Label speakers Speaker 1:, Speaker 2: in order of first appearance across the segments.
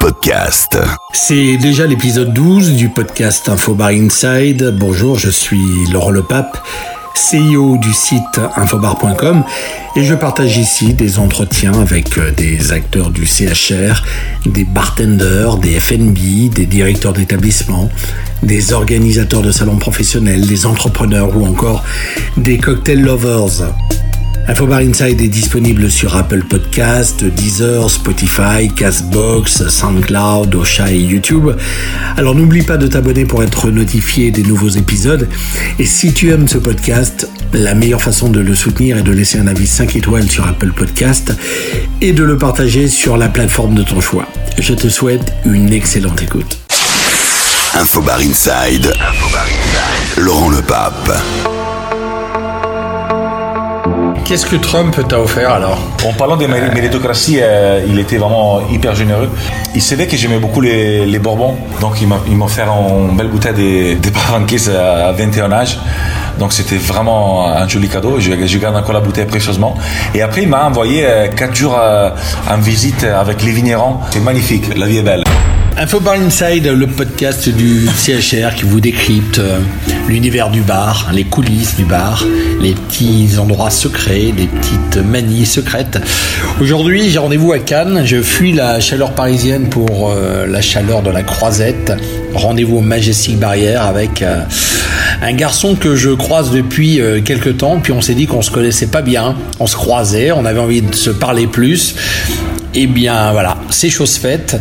Speaker 1: Podcast.
Speaker 2: C'est déjà l'épisode 12 du podcast Infobar Inside. Bonjour, je suis Laurent Lepape, CEO du site infobar.com et je partage ici des entretiens avec euh, des acteurs du CHR, des bartenders, des FNB, des directeurs d'établissement, des organisateurs de salons professionnels, des entrepreneurs ou encore des cocktail lovers. Infobar Inside est disponible sur Apple Podcast, Deezer, Spotify, Castbox, SoundCloud, Osha et YouTube. Alors n'oublie pas de t'abonner pour être notifié des nouveaux épisodes. Et si tu aimes ce podcast, la meilleure façon de le soutenir est de laisser un avis 5 étoiles sur Apple Podcast et de le partager sur la plateforme de ton choix. Je te souhaite une excellente écoute.
Speaker 1: Infobar Inside. Laurent Le Pape.
Speaker 2: Qu'est-ce que Trump t'a offert alors?
Speaker 3: En parlant des méritocraties, euh, il était vraiment hyper généreux. Il savait que j'aimais beaucoup les, les, Bourbons, donc il m'a offert une belle bouteille des, des à 21 âge. Donc c'était vraiment un joli cadeau. Je, je, garde encore la bouteille précieusement. Et après, il m'a envoyé 4 jours euh, en visite avec les vignerons. C'est magnifique, la vie est belle.
Speaker 2: Info Bar Inside, le podcast du CHR qui vous décrypte euh, l'univers du bar, les coulisses du bar, les petits endroits secrets, les petites manies secrètes. Aujourd'hui, j'ai rendez-vous à Cannes. Je fuis la chaleur parisienne pour euh, la chaleur de la Croisette. Rendez-vous au Majestic Barrière avec euh, un garçon que je croise depuis quelques temps. Puis on s'est dit qu'on se connaissait pas bien. On se croisait, on avait envie de se parler plus. Eh bien voilà, c'est chose faite.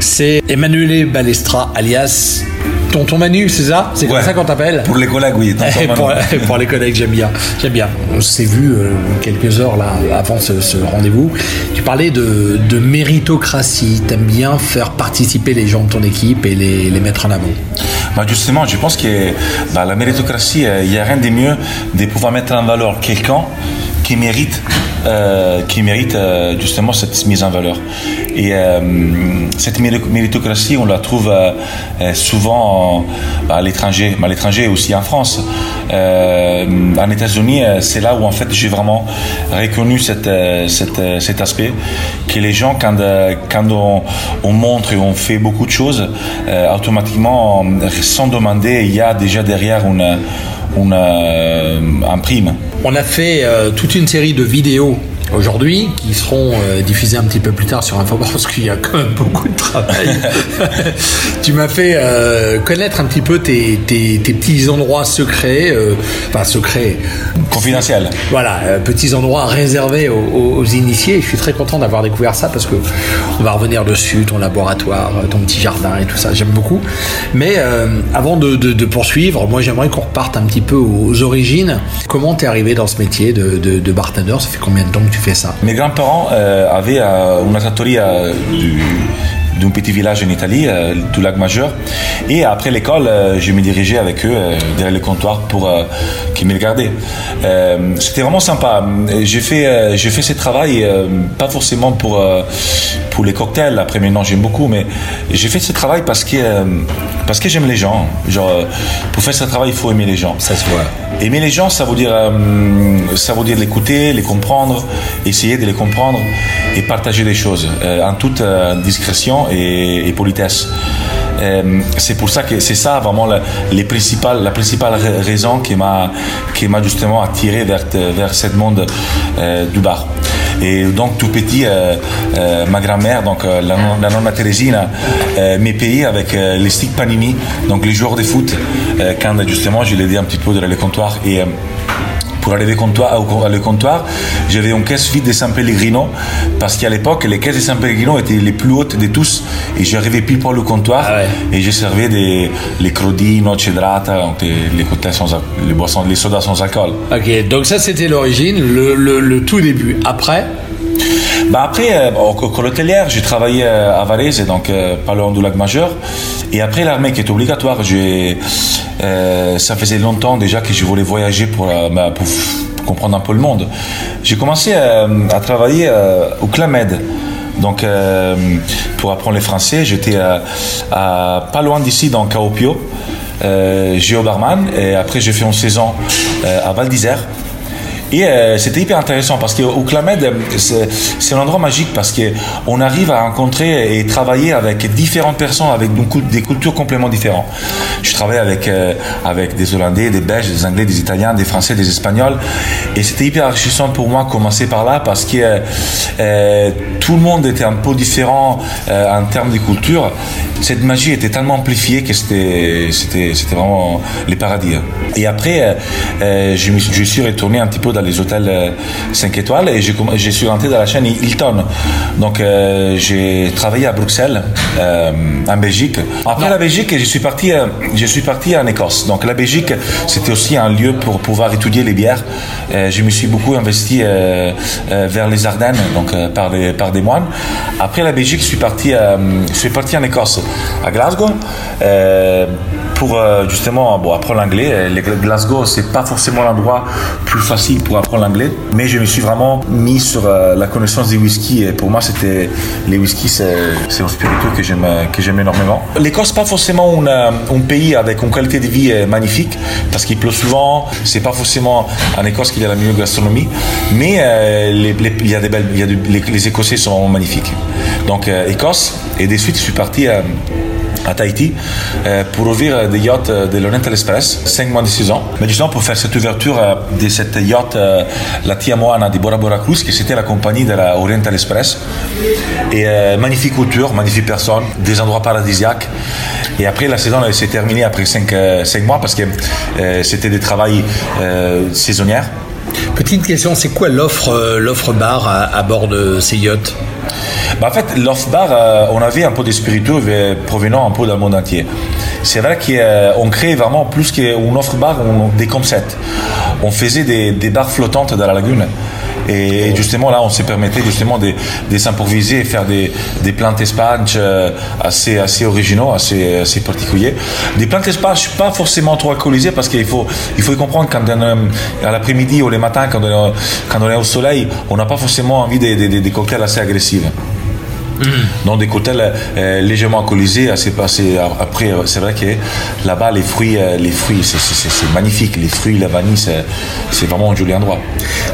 Speaker 2: C'est Emmanuel Balestra, alias Tonton Manu, c'est ça? C'est comme
Speaker 3: Ouais.
Speaker 2: ça qu'on t'appelle?
Speaker 3: Pour les collègues, oui.
Speaker 2: pour, pour les collègues, j'aime bien. J'aime bien. On s'est vu euh, quelques heures là avant ce, ce rendez-vous. Tu parlais de, de méritocratie. T'aimes bien faire participer les gens de ton équipe et les, les mettre en avant.
Speaker 3: Bah, justement, je pense que bah, la méritocratie, euh, il n'y a rien de mieux de pouvoir mettre en valeur quelqu'un qui mérite, euh, qui mérite euh, justement cette mise en valeur. Et euh, cette méri- méritocratie, on la trouve souvent à l'étranger, mais à l'étranger aussi en France. En États-Unis, c'est là où en fait j'ai vraiment reconnu cet aspect que les gens, quand, quand on, on montre et on fait beaucoup de choses, automatiquement, sans demander, il y a déjà derrière une, une, euh, un prime.
Speaker 2: On a fait toute une série de vidéos aujourd'hui qui seront euh, diffusées un petit peu plus tard sur Infobar parce qu'il y a quand même beaucoup de travail. tu m'as fait euh, connaître un petit peu tes, tes, tes petits endroits secrets, euh, enfin secrets,
Speaker 3: Confidentiel.
Speaker 2: voilà, euh, petits endroits réservés aux, aux- aux initiés. Je suis très content d'avoir découvert ça parce que on va revenir dessus, ton laboratoire, euh, ton petit jardin et tout ça. J'aime beaucoup. Mais avant de, de- de poursuivre, moi j'aimerais qu'on reparte un petit peu aux origines. Comment t'es arrivé dans ce métier de, de, de bartender? Ça fait combien de temps
Speaker 3: Mes grands-parents euh, avaient euh, une trattoria du d'un petit village en Italie, euh, du lac Majeur. Et après l'école, euh, je me dirigeais avec eux euh, derrière le comptoir pour qu'ils me regardaient. C'était vraiment sympa. J'ai fait, j'ai fait ce travail, pas forcément pour, pour les cocktails, après maintenant j'aime beaucoup, mais j'ai fait ce travail parce que, parce que j'aime les gens. Genre, pour faire ce travail, il faut aimer les gens.
Speaker 2: Ça se voit.
Speaker 3: Aimer les gens, ça veut dire, ça veut dire l'écouter, les comprendre, essayer de les comprendre et partager des choses en toute discrétion et, et politesse. Euh, c'est pour ça que c'est ça vraiment la, les principales, la principale ra- raison qui m'a qui m'a justement attiré vers vers ce monde euh, du bar. Et donc tout petit, euh, euh, ma grand-mère, donc euh, la, non- la nonna Teresina, euh, m'est payé avec euh, les sticks Panini, donc les joueurs de foot, euh, quand justement je l'ai aidé un petit peu dans le comptoir. Et pour arriver au comptoir, au- au comptoir, j'avais une caisse vide de San Pellegrino, parce qu'à l'époque, les caisses de San Pellegrino étaient les plus hautes de tous, et j'arrivais pile poil au comptoir,
Speaker 2: Ah ouais.
Speaker 3: et je servais des, les crodino, cedrata, donc les, les cocktails sans, les boissons, les sodas sans alcool.
Speaker 2: Ok, donc ça c'était l'origine, le, le, le tout début. Après,
Speaker 3: Bah après, euh, au au l'hôtelière, j'ai travaillé euh, à Varese, donc euh, pas loin du lac Majeur. Et après l'armée qui est obligatoire, j'ai, ça faisait longtemps déjà que je voulais voyager pour, bah, comprendre un peu le monde. J'ai commencé à travailler au Clamed. Donc, pour apprendre le français, j'étais pas loin d'ici, donc à Opio, euh, géobarman. Et après, j'ai fait une saison à Val d'Isère. Et euh, c'était hyper intéressant parce qu'au Clamed, c'est un endroit magique parce qu'on arrive à rencontrer et travailler avec différentes personnes avec des cultures complètement différentes. Je travaille avec, euh, avec des Hollandais, des Belges, des Anglais, des Italiens, des Français, des Espagnols. Et c'était hyper enrichissant pour moi de commencer par là parce que euh, tout le monde était un peu différent en termes de culture. Cette magie était tellement amplifiée que c'était, vraiment les paradis. Et après, je, je suis retourné un petit peu dans les hôtels 5 euh, étoiles et je suis rentré dans la chaîne Hilton. Donc euh, j'ai travaillé à Bruxelles, euh, en Belgique. Après la Belgique, je suis parti, je suis parti en Écosse. Donc la Belgique, c'était aussi un lieu pour pouvoir étudier les bières. je me suis beaucoup investi vers les Ardennes, donc par, des, par des moines. Après la Belgique, je suis parti, je suis parti en Écosse, à Glasgow pour justement bon, apprendre l'anglais. Glasgow, c'est pas forcément l'endroit plus facile pour apprendre l'anglais, mais je me suis vraiment mis sur euh, la connaissance des whisky et pour moi, c'était les whisky, c'est un spiritueux que j'aime que j'aime énormément. L'Écosse, pas forcément un pays avec une qualité de vie magnifique parce qu'il pleut souvent. C'est pas forcément en Écosse qu'il y a la meilleure gastronomie, mais il y a des belles, y a les, Écossais sont magnifiques. Donc Écosse et des suites, je suis parti à à Tahiti euh, pour ouvrir des yachts de l'Oriental Express, 5 mois de 6 ans. Mais justement pour faire cette ouverture euh, de cette yacht, euh, la Tia Moana de Bora Bora Cruz, qui c'était la compagnie de l'Oriental Express. Et magnifique culture, magnifique personne, des endroits paradisiaques. Et après, la saison s'est terminée après 5, 5 mois parce que c'était des travails saisonniers.
Speaker 2: Petite question, c'est quoi l'offre, l'offre bar à bord de ces yachts
Speaker 3: bah, en fait, l'off-bar, euh, on avait un peu de spiritueux provenant un peu du monde entier. C'est vrai qu'on euh, crée vraiment plus qu'une offre-bar, des concepts. On faisait des, des bars flottantes dans la lagune. Et justement, là, on s'est permettait justement de, de s'improviser et faire des, des plantes Espagne euh, assez, assez originaux, assez, assez particuliers. Des plantes Espagne pas forcément trop alcoolisées parce qu'il faut, il faut y comprendre quand à l'après-midi ou le matin, quand on, quand on est au soleil, on n'a pas forcément envie des, des, des cocktails assez agressifs. Mm. Dans des cocktails euh, légèrement alcoolisés, assez passé. Après, euh, c'est vrai que là-bas, les fruits, euh, les fruits, c'est magnifique. Les fruits, la vanille, c'est vraiment un joli endroit.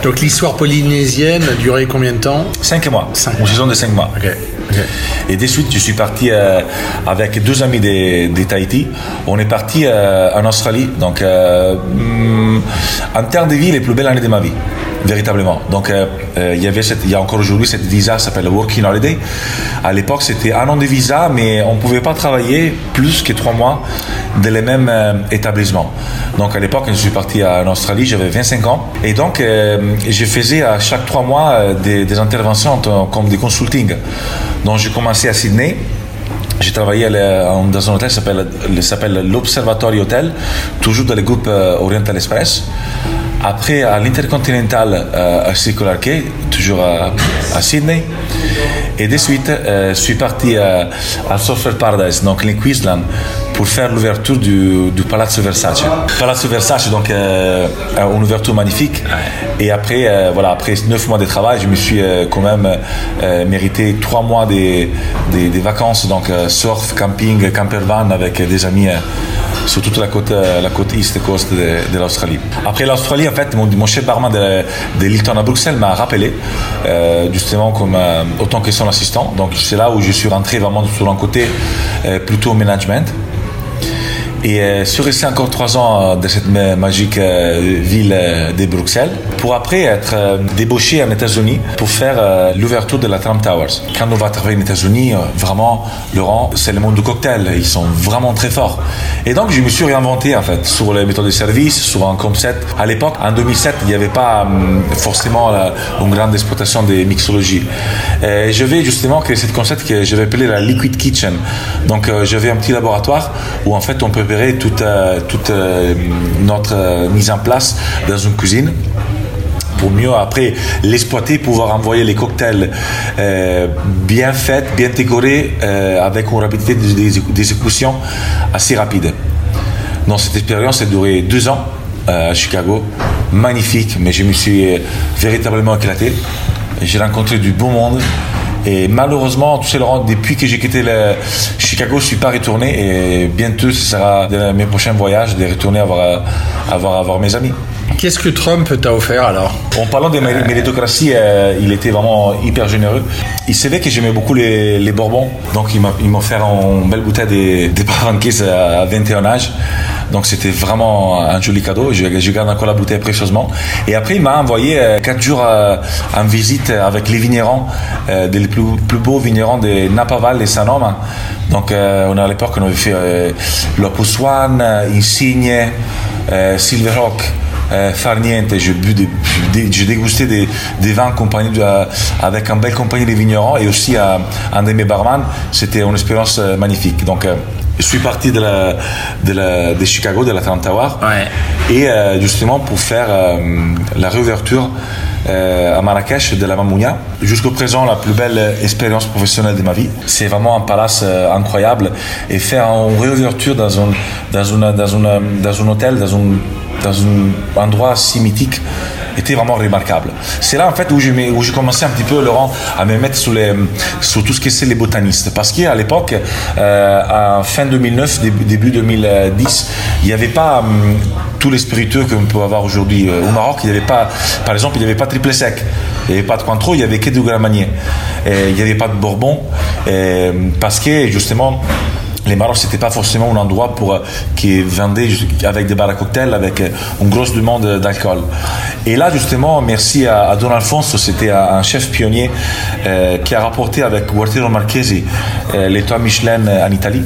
Speaker 2: Donc l'histoire polynésienne a duré combien de temps?
Speaker 3: Cinq mois. Cinq Une saison de cinq mois. Et de suite, je suis parti avec deux amis de, de, Tahiti. On est parti en Australie. Donc, mm, en termes de vie, les plus belles années de ma vie véritablement. Donc, euh, euh, il y avait cette, il y a encore aujourd'hui cette visa s'appelle le Working Holiday. À l'époque, c'était un an de visa, mais on ne pouvait pas travailler plus que trois mois dans les mêmes euh, établissements. Donc, à l'époque, je suis parti en Australie, j'avais 25 ans. Et donc, je faisais à chaque trois mois des, interventions comme des consulting. Donc, j'ai commencé à Sydney. J'ai travaillé dans un hôtel qui s'appelle l'Observatory Hotel, toujours dans le groupe Oriental Express. Après, à l'Intercontinental euh, à Circular Quay, toujours à, Sydney. Et de suite, euh, je suis parti à, à Software Paradise, donc en Queensland, pour faire l'ouverture du, du, Palazzo Versace. Palazzo Versace, donc euh, une ouverture magnifique. Et après, voilà, après neuf mois de travail, je me suis quand même mérité trois mois de, vacances, donc surf, camping, campervan avec des amis sur toute la côte, euh, la côte East Coast de, l'Australie. Après l'Australie, en fait, mon, chef barman de, de Hilton à Bruxelles m'a rappelé, euh, justement, comme, euh, autant que son assistant. Donc, c'est là où je suis rentré vraiment sur un côté plutôt management. Et euh, suis encore trois ans euh, dans cette magique euh, ville de Bruxelles pour après être débauché en États-Unis pour faire l'ouverture de la Trump Towers. Quand on va travailler aux États-Unis, vraiment, Laurent, c'est le monde du cocktail. Ils sont vraiment très forts. Et donc, je me suis réinventé en fait sur les méthodes de service, sur un concept. À l'époque, en 2007, il n'y avait pas hum, forcément une grande exploitation des mixologies. Et je vais justement créer ce concept que je vais appeler la Liquid Kitchen. Donc, j'avais un petit laboratoire où en fait on peut toute, euh, euh, notre euh, mise en place dans une cuisine pour mieux après l'exploiter, pouvoir envoyer les cocktails bien faits, bien décorés, avec une rapidité d'exécution assez rapide. Donc cette expérience a duré deux ans à Chicago, magnifique, mais je me suis véritablement éclaté. J'ai rencontré du beau monde, et malheureusement, sais, Laurent, depuis que j'ai quitté Chicago, je ne suis pas retourné. Et bientôt, ce sera mes prochains voyages de retourner avoir, avoir mes amis.
Speaker 2: Qu'est-ce que Trump t'a offert alors?
Speaker 3: En parlant de méritocratie, euh, il était vraiment hyper généreux. Il savait que j'aimais beaucoup les, les, Bourbons, donc il m'a offert une belle bouteille des, des à 21 âge. Donc c'était vraiment un joli cadeau. Je, je, garde encore la bouteille précieusement. Et après, il m'a envoyé euh, quatre jours euh, en visite avec les vignerons, euh, des plus, plus beaux vignerons de Napaval et Saint-Homme. Donc on a à l'époque, on avait fait l'Opus One, Insigne, Silverrock. Euh, Farniente, j'ai bu j'ai dégusté des, des vins de, avec une belle compagnie de vignerons et aussi un de mes barman. C'était une expérience magnifique. Donc, je suis parti de, la, de, la, de Chicago, de la Tower.
Speaker 2: Ouais.
Speaker 3: Et euh, justement pour faire euh, la réouverture euh, à Marrakech de la Mamounia. Jusqu'au présent, la plus belle expérience professionnelle de ma vie. C'est vraiment un palace incroyable. Et faire une réouverture dans un, dans une, dans une, dans un hôtel, dans un, dans un endroit si mythique, était vraiment remarquable. C'est là en fait où j'ai commencé un petit peu Laurent à me mettre sur tout ce que c'est les botanistes. Parce qu'à l'époque euh, fin 2009 début, 2010 il n'y avait pas hum, tous les spiritueux qu'on peut avoir aujourd'hui euh, au Maroc il n'y avait pas par exemple il n'y avait pas triple sec. Il n'y avait pas de Cointreau il n'y avait que du Gramagné il n'y avait pas de Bourbon. Parce que justement les Maroc, c'était pas forcément un endroit pour euh, qui vendait avec des bars à cocktails, avec euh, une grosse demande d'alcool. Et là, justement, merci à, Don Alfonso, c'était un chef pionnier euh, qui a rapporté avec Guartero Marchesi l'étoile Michelin en Italie.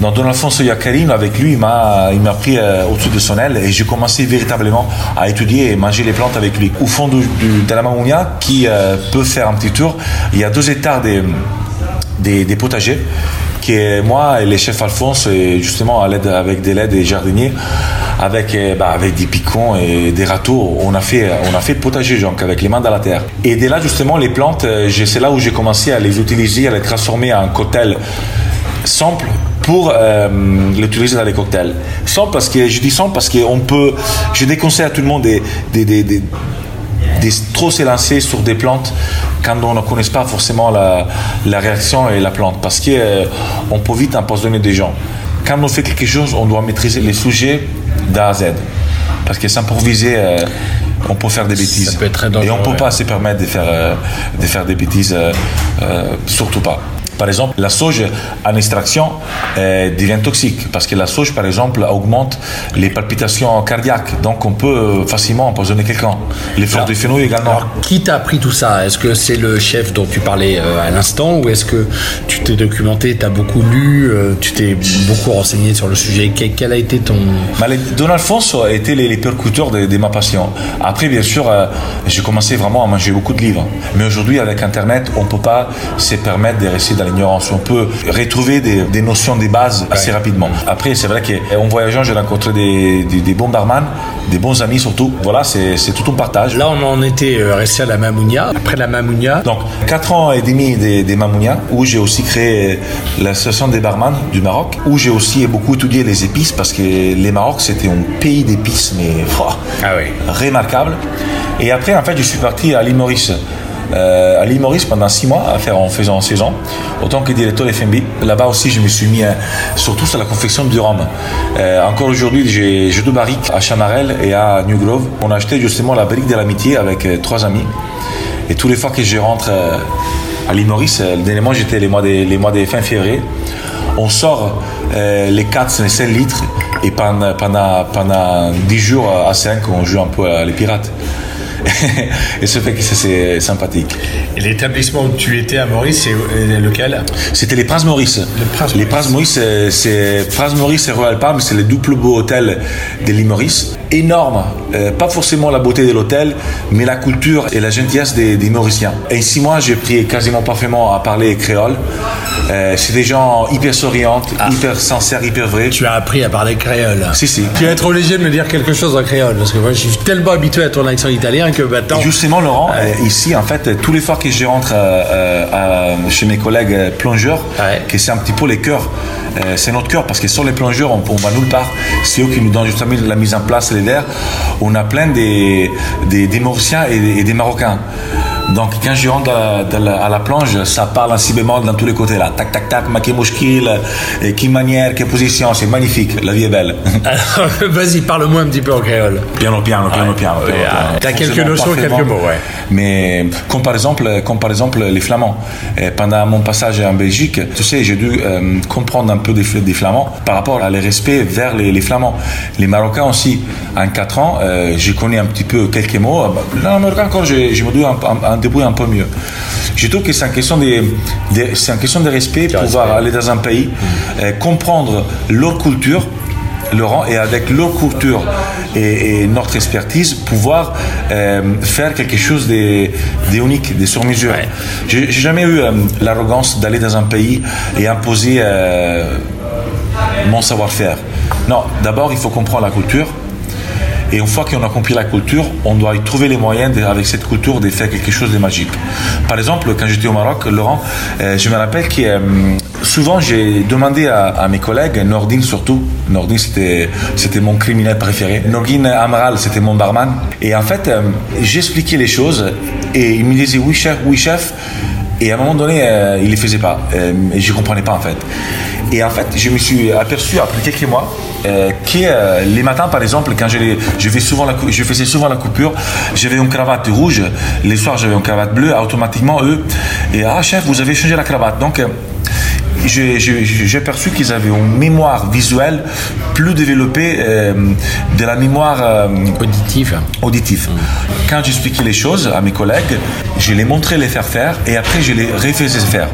Speaker 3: Don Alfonso Iaccarino, avec lui, il m'a, il m'a pris au-dessus de son aile et j'ai commencé véritablement à étudier et manger les plantes avec lui. Au fond de la Mamounia, qui peut faire un petit tour, il y a deux hectares des, des potagers moi et les chefs Alphonse, justement à l'aide avec des laides et jardiniers, avec, bah, avec des piquants et des râteaux, on a fait, on a fait potager donc avec les mains dans la terre. Et dès là justement les plantes, euh, c'est là où j'ai commencé à les utiliser, à les transformer en cocktail simple pour euh, l'utiliser dans les cocktails. Simple parce que je dis simple parce qu'on peut, je déconseille à tout le monde des de trop s'élancer sur des plantes quand on ne connaît pas forcément la, la réaction et la plante parce qu'on euh, peut vite empoisonner des gens. Quand on fait quelque chose, on doit maîtriser les sujets d'A à Z. Parce que s'improviser, euh, on peut faire des bêtises.
Speaker 2: Ça peut être très dangereux,
Speaker 3: et on ne peut pas se permettre de faire, euh, de faire des bêtises, surtout pas. Par exemple, la sauge en extraction euh, devient toxique parce que la sauge, par exemple, augmente les palpitations cardiaques. Donc, on peut euh, facilement empoisonner quelqu'un. Les fleurs de fenouil également. Alors,
Speaker 2: qui t'a appris tout ça? Est-ce que c'est le chef dont tu parlais euh, à l'instant ou est-ce que tu t'es documenté, tu as beaucoup lu, tu t'es beaucoup renseigné sur le sujet? Quel, a été ton.
Speaker 3: Bah, Don Alfonso a été les, percuteurs de, ma passion. Après, bien sûr, j'ai commencé vraiment à manger beaucoup de livres. Mais aujourd'hui, avec Internet, on ne peut pas se permettre de rester dans l'ignorance. On peut retrouver des, notions des bases assez rapidement. Après, c'est vrai qu'en voyageant, j'ai rencontré des, des, bons barman, des bons amis surtout. Voilà, c'est tout un partage.
Speaker 2: Là, on en était euh, resté à la Mamounia. Après la Mamounia.
Speaker 3: Donc, 4 ans et demi des, des Mamounia, où j'ai aussi créé l'association des barman du Maroc, où j'ai aussi beaucoup étudié les épices, parce que les Maroc, c'était un pays d'épices, mais
Speaker 2: ah oui.
Speaker 3: remarquable. Et après, en fait, je suis parti à l'île Maurice euh, à l'île Maurice pendant six mois à faire en faisant en saison, autant que directeur FMB. Là-bas aussi, je me suis mis euh, surtout sur la confection du rhum. Euh, encore aujourd'hui, j'ai deux barriques à Chamarel et à New Grove. On a acheté justement la barrique de l'amitié avec trois amis. Et tous les fois que je rentre à l'île Maurice, le dernier mois, j'étais les mois des les mois fin février. On sort les 4, les 5 litres et pendant, pendant, pendant 10 jours à 5, on joue un peu les pirates. et ce fait que c'est sympathique.
Speaker 2: Et l'établissement où tu étais à Maurice, c'est lequel?
Speaker 3: C'était les Princes Maurice. Les Princes Maurice, c'est Prince Maurice et Royal Palm, c'est le double beau hôtel de l'île Maurice. Énorme, euh, pas forcément la beauté de l'hôtel, mais la culture et la gentillesse des, Mauriciens. Et ici, moi, j'ai pris quasiment parfaitement à parler créole. Euh, c'est des gens hyper souriants, ah. hyper sincères, hyper vrais.
Speaker 2: Tu as appris à parler créole.
Speaker 3: Si, si.
Speaker 2: Tu vas être obligé de me dire quelque chose en créole, parce que moi, je suis tellement habitué à ton accent italien que maintenant.
Speaker 3: Justement, Laurent, euh, ici, en fait, tous les fois que je rentre chez mes collègues plongeurs, que c'est un petit peu les cœurs, c'est notre cœur, parce que sur les plongeurs, on, on va nulle part. C'est eux qui nous donnent justement la mise en place on a plein des, des, Mauriciens et des, Marocains. Donc quand je rentre à la plonge, ça parle en si bémol dans tous les côtés là. Tac tac tac, ma mouchkil, et qui manière, quelle position, c'est magnifique, la vie est belle.
Speaker 2: Vas-y, parle-moi un petit peu en créole.
Speaker 3: Piano piano, piano piano.
Speaker 2: T'as quelques notions, quelques mots, ouais.
Speaker 3: Mais comme par exemple, comme par exemple les Flamands. Et pendant mon passage en Belgique, tu sais, j'ai dû euh, comprendre un peu des, des Flamands par rapport à les respect vers les, les, Flamands. Les Marocains aussi. En 4 ans, euh, j'ai connu un petit peu quelques mots. Là, en Marocain encore, je, me dois un, débrouille un peu mieux. Je trouve que c'est une question de, c'est une question de respect, pouvoir aller dans un pays, euh, comprendre leur culture Laurent, et avec leur culture et, notre expertise, pouvoir euh, faire quelque chose de, unique, de sur mesure. J'ai jamais eu euh, l'arrogance d'aller dans un pays et imposer mon savoir-faire. Non, d'abord, il faut comprendre la culture. Et une fois qu'on a compris la culture, on doit y trouver les moyens, avec cette culture, de faire quelque chose de magique. Par exemple, quand j'étais au Maroc, Laurent, je me rappelle que souvent j'ai demandé à, mes collègues, Nordine surtout, Nordine c'était, mon criminel préféré, Nordine Amaral c'était mon barman, et en fait euh, j'expliquais les choses et il me disait oui chef, oui chef, et à un moment donné euh, il les faisait pas, euh, et je comprenais pas en fait. Et en fait je me suis aperçu après quelques mois que les matins par exemple quand je, je, faisais souvent la coupure, j'avais une cravate rouge, les soirs j'avais une cravate bleue, automatiquement eux, et ah chef vous avez changé la cravate, donc j'ai perçu qu'ils avaient une mémoire visuelle plus développée euh, de la mémoire euh,
Speaker 2: auditive.
Speaker 3: auditive. Quand j'expliquais les choses à mes collègues, je les montrais les faire faire et après je les refaisais faire.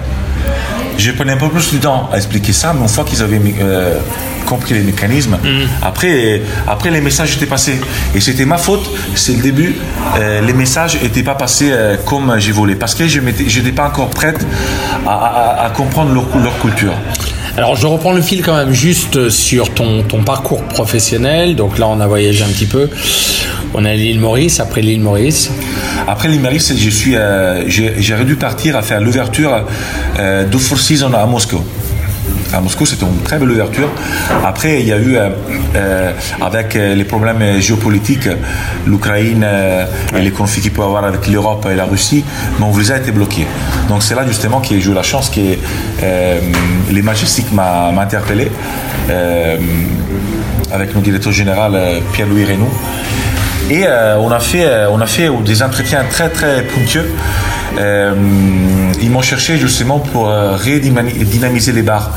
Speaker 3: Je prenais un peu plus de temps à expliquer ça, mais une fois qu'ils avaient euh, compris les mécanismes, mm. après, après les messages étaient passés. Et c'était ma faute, c'est le début, euh, les messages n'étaient pas passés euh, comme j'ai voulu, parce que je n'étais pas encore prête à, comprendre leur, leur culture.
Speaker 2: Alors je reprends le fil quand même juste sur ton, parcours professionnel. Donc là on a voyagé un petit peu. On a l'île Maurice, après l'île Maurice.
Speaker 3: Après l'île Maurice, suis, euh, dû partir à faire l'ouverture de Four Seasons à Moscou à Moscou, c'était une très belle ouverture. Après, il y a eu, euh, euh, avec euh, les problèmes géopolitiques, l'Ukraine et les conflits qu'il peut y avoir avec l'Europe et la Russie, mon visa a été bloqué. Donc c'est là justement que j'ai eu la chance que les Majestiques m'a interpellé avec notre directeur général Pierre-Louis Reynaud. Et on, a fait, on a fait des entretiens très très pointueux. ils m'ont cherché justement pour redynamiser les bars.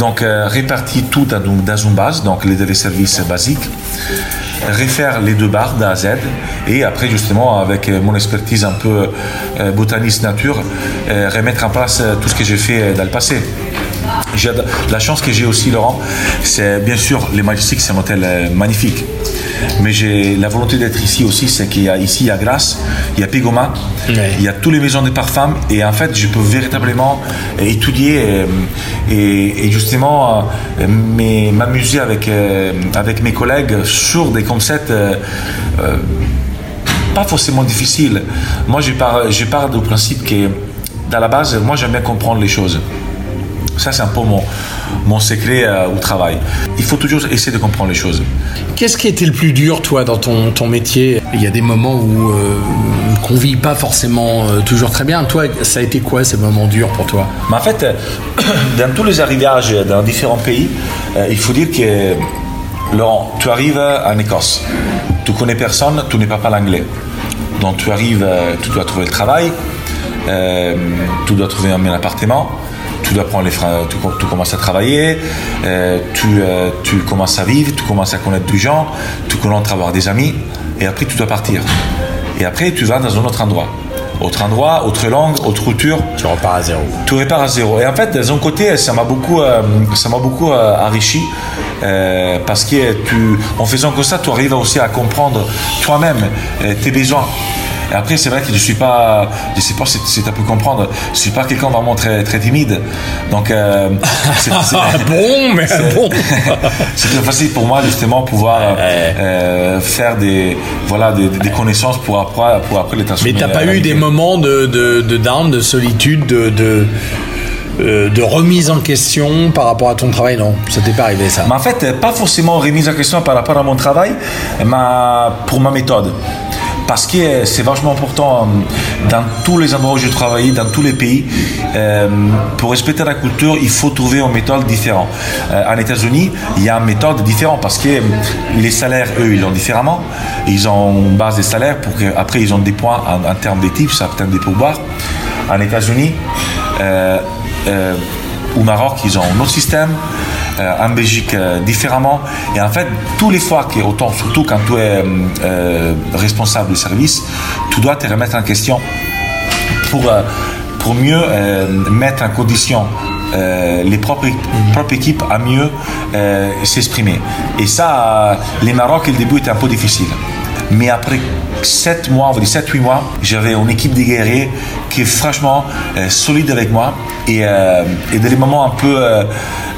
Speaker 3: Donc, euh, répartir tout dans, une base, donc les, services basiques, refaire les deux barres d'A à Z, et après, justement, avec euh, mon expertise un peu euh, botaniste nature, remettre en place tout ce que j'ai fait dans le passé. La chance que j'ai aussi, Laurent, c'est bien sûr les Majestiques, c'est un hôtel magnifique. Mais j'ai la volonté d'être ici aussi, c'est qu'il y a ici, il y a Grasse, il y a Pigoma, il y a toutes les maisons des parfums, et en fait, je peux véritablement étudier euh, et, justement euh, m'amuser avec, euh, avec mes collègues sur des concepts pas forcément difficiles. Moi, je pars, je pars du principe que, dans la base, moi, j'aime bien comprendre les choses. Ça, c'est un peu mon, mon secret euh, au travail. Il faut toujours essayer de comprendre les choses.
Speaker 2: Qu'est-ce qui a été le plus dur, toi, dans ton, ton métier? Il y a des moments où euh, on ne vit pas forcément euh, toujours très bien. Toi, ça a été quoi ces moments durs pour toi?
Speaker 3: Mais En fait, dans tous les arrivages dans différents pays, il faut dire que, Laurent, tu arrives en Écosse, tu connais personne, tu n'es pas pas l'anglais. Donc tu arrives, tu dois trouver le travail, tu dois trouver un appartement tu dois prendre les freins, tu, tu commences à travailler, euh, tu, euh, tu, commences à vivre, tu commences à connaître des gens, tu commences à avoir des amis, et après tu dois partir. Et après tu vas dans un autre endroit. Autre endroit, autre langue, autre culture.
Speaker 2: Tu repars à zéro.
Speaker 3: Tu repars à zéro. Et en fait, d'un côté, ça m'a beaucoup, euh, ça m'a beaucoup enrichi parce que tu, en faisant que ça, tu arrives aussi à comprendre toi-même tes besoins. Et après, c'est vrai que je suis pas, je sais pas si, tu as pu comprendre, je suis pas quelqu'un vraiment très, très timide. Donc, euh,
Speaker 2: c'est, bon, mais bon.
Speaker 3: c'est très facile pour moi justement pouvoir euh, faire des, voilà, des, connaissances pour après, pour après les transformer.
Speaker 2: Mais t'as pas eu des moments de, de, de down, de solitude, de, de euh, de remise en question par rapport à ton travail? Non, ça t'est pas arrivé ça
Speaker 3: mais En fait, pas forcément remise en question par rapport à mon travail, mais pour ma méthode. Parce que c'est vachement important dans tous les endroits où j'ai travaillé, dans tous les pays. pour respecter la culture, il faut trouver une méthode différente. en États-Unis, il y a une méthode différente parce que les salaires, eux, ils l'ont différemment. Ils ont une base des salaires pour qu'après, ils ont des points en, termes d'éthique, ça peut être des pourboires. En États-Unis, euh, euh, au Maroc, ils ont un autre système. Euh, en Belgique, différemment. Et en fait, tous les fois, que, autant, surtout quand tu es responsable du service, tu dois te remettre en question pour, pour mieux mettre en condition les propres, propres, équipes à mieux s'exprimer. Et ça, les Maroc, le début était un peu difficile. Mais après 7 mois, on va dire 7-8 mois, j'avais une équipe de guerriers qui est franchement euh, solide avec moi. Et, euh, et dans les moments un peu euh,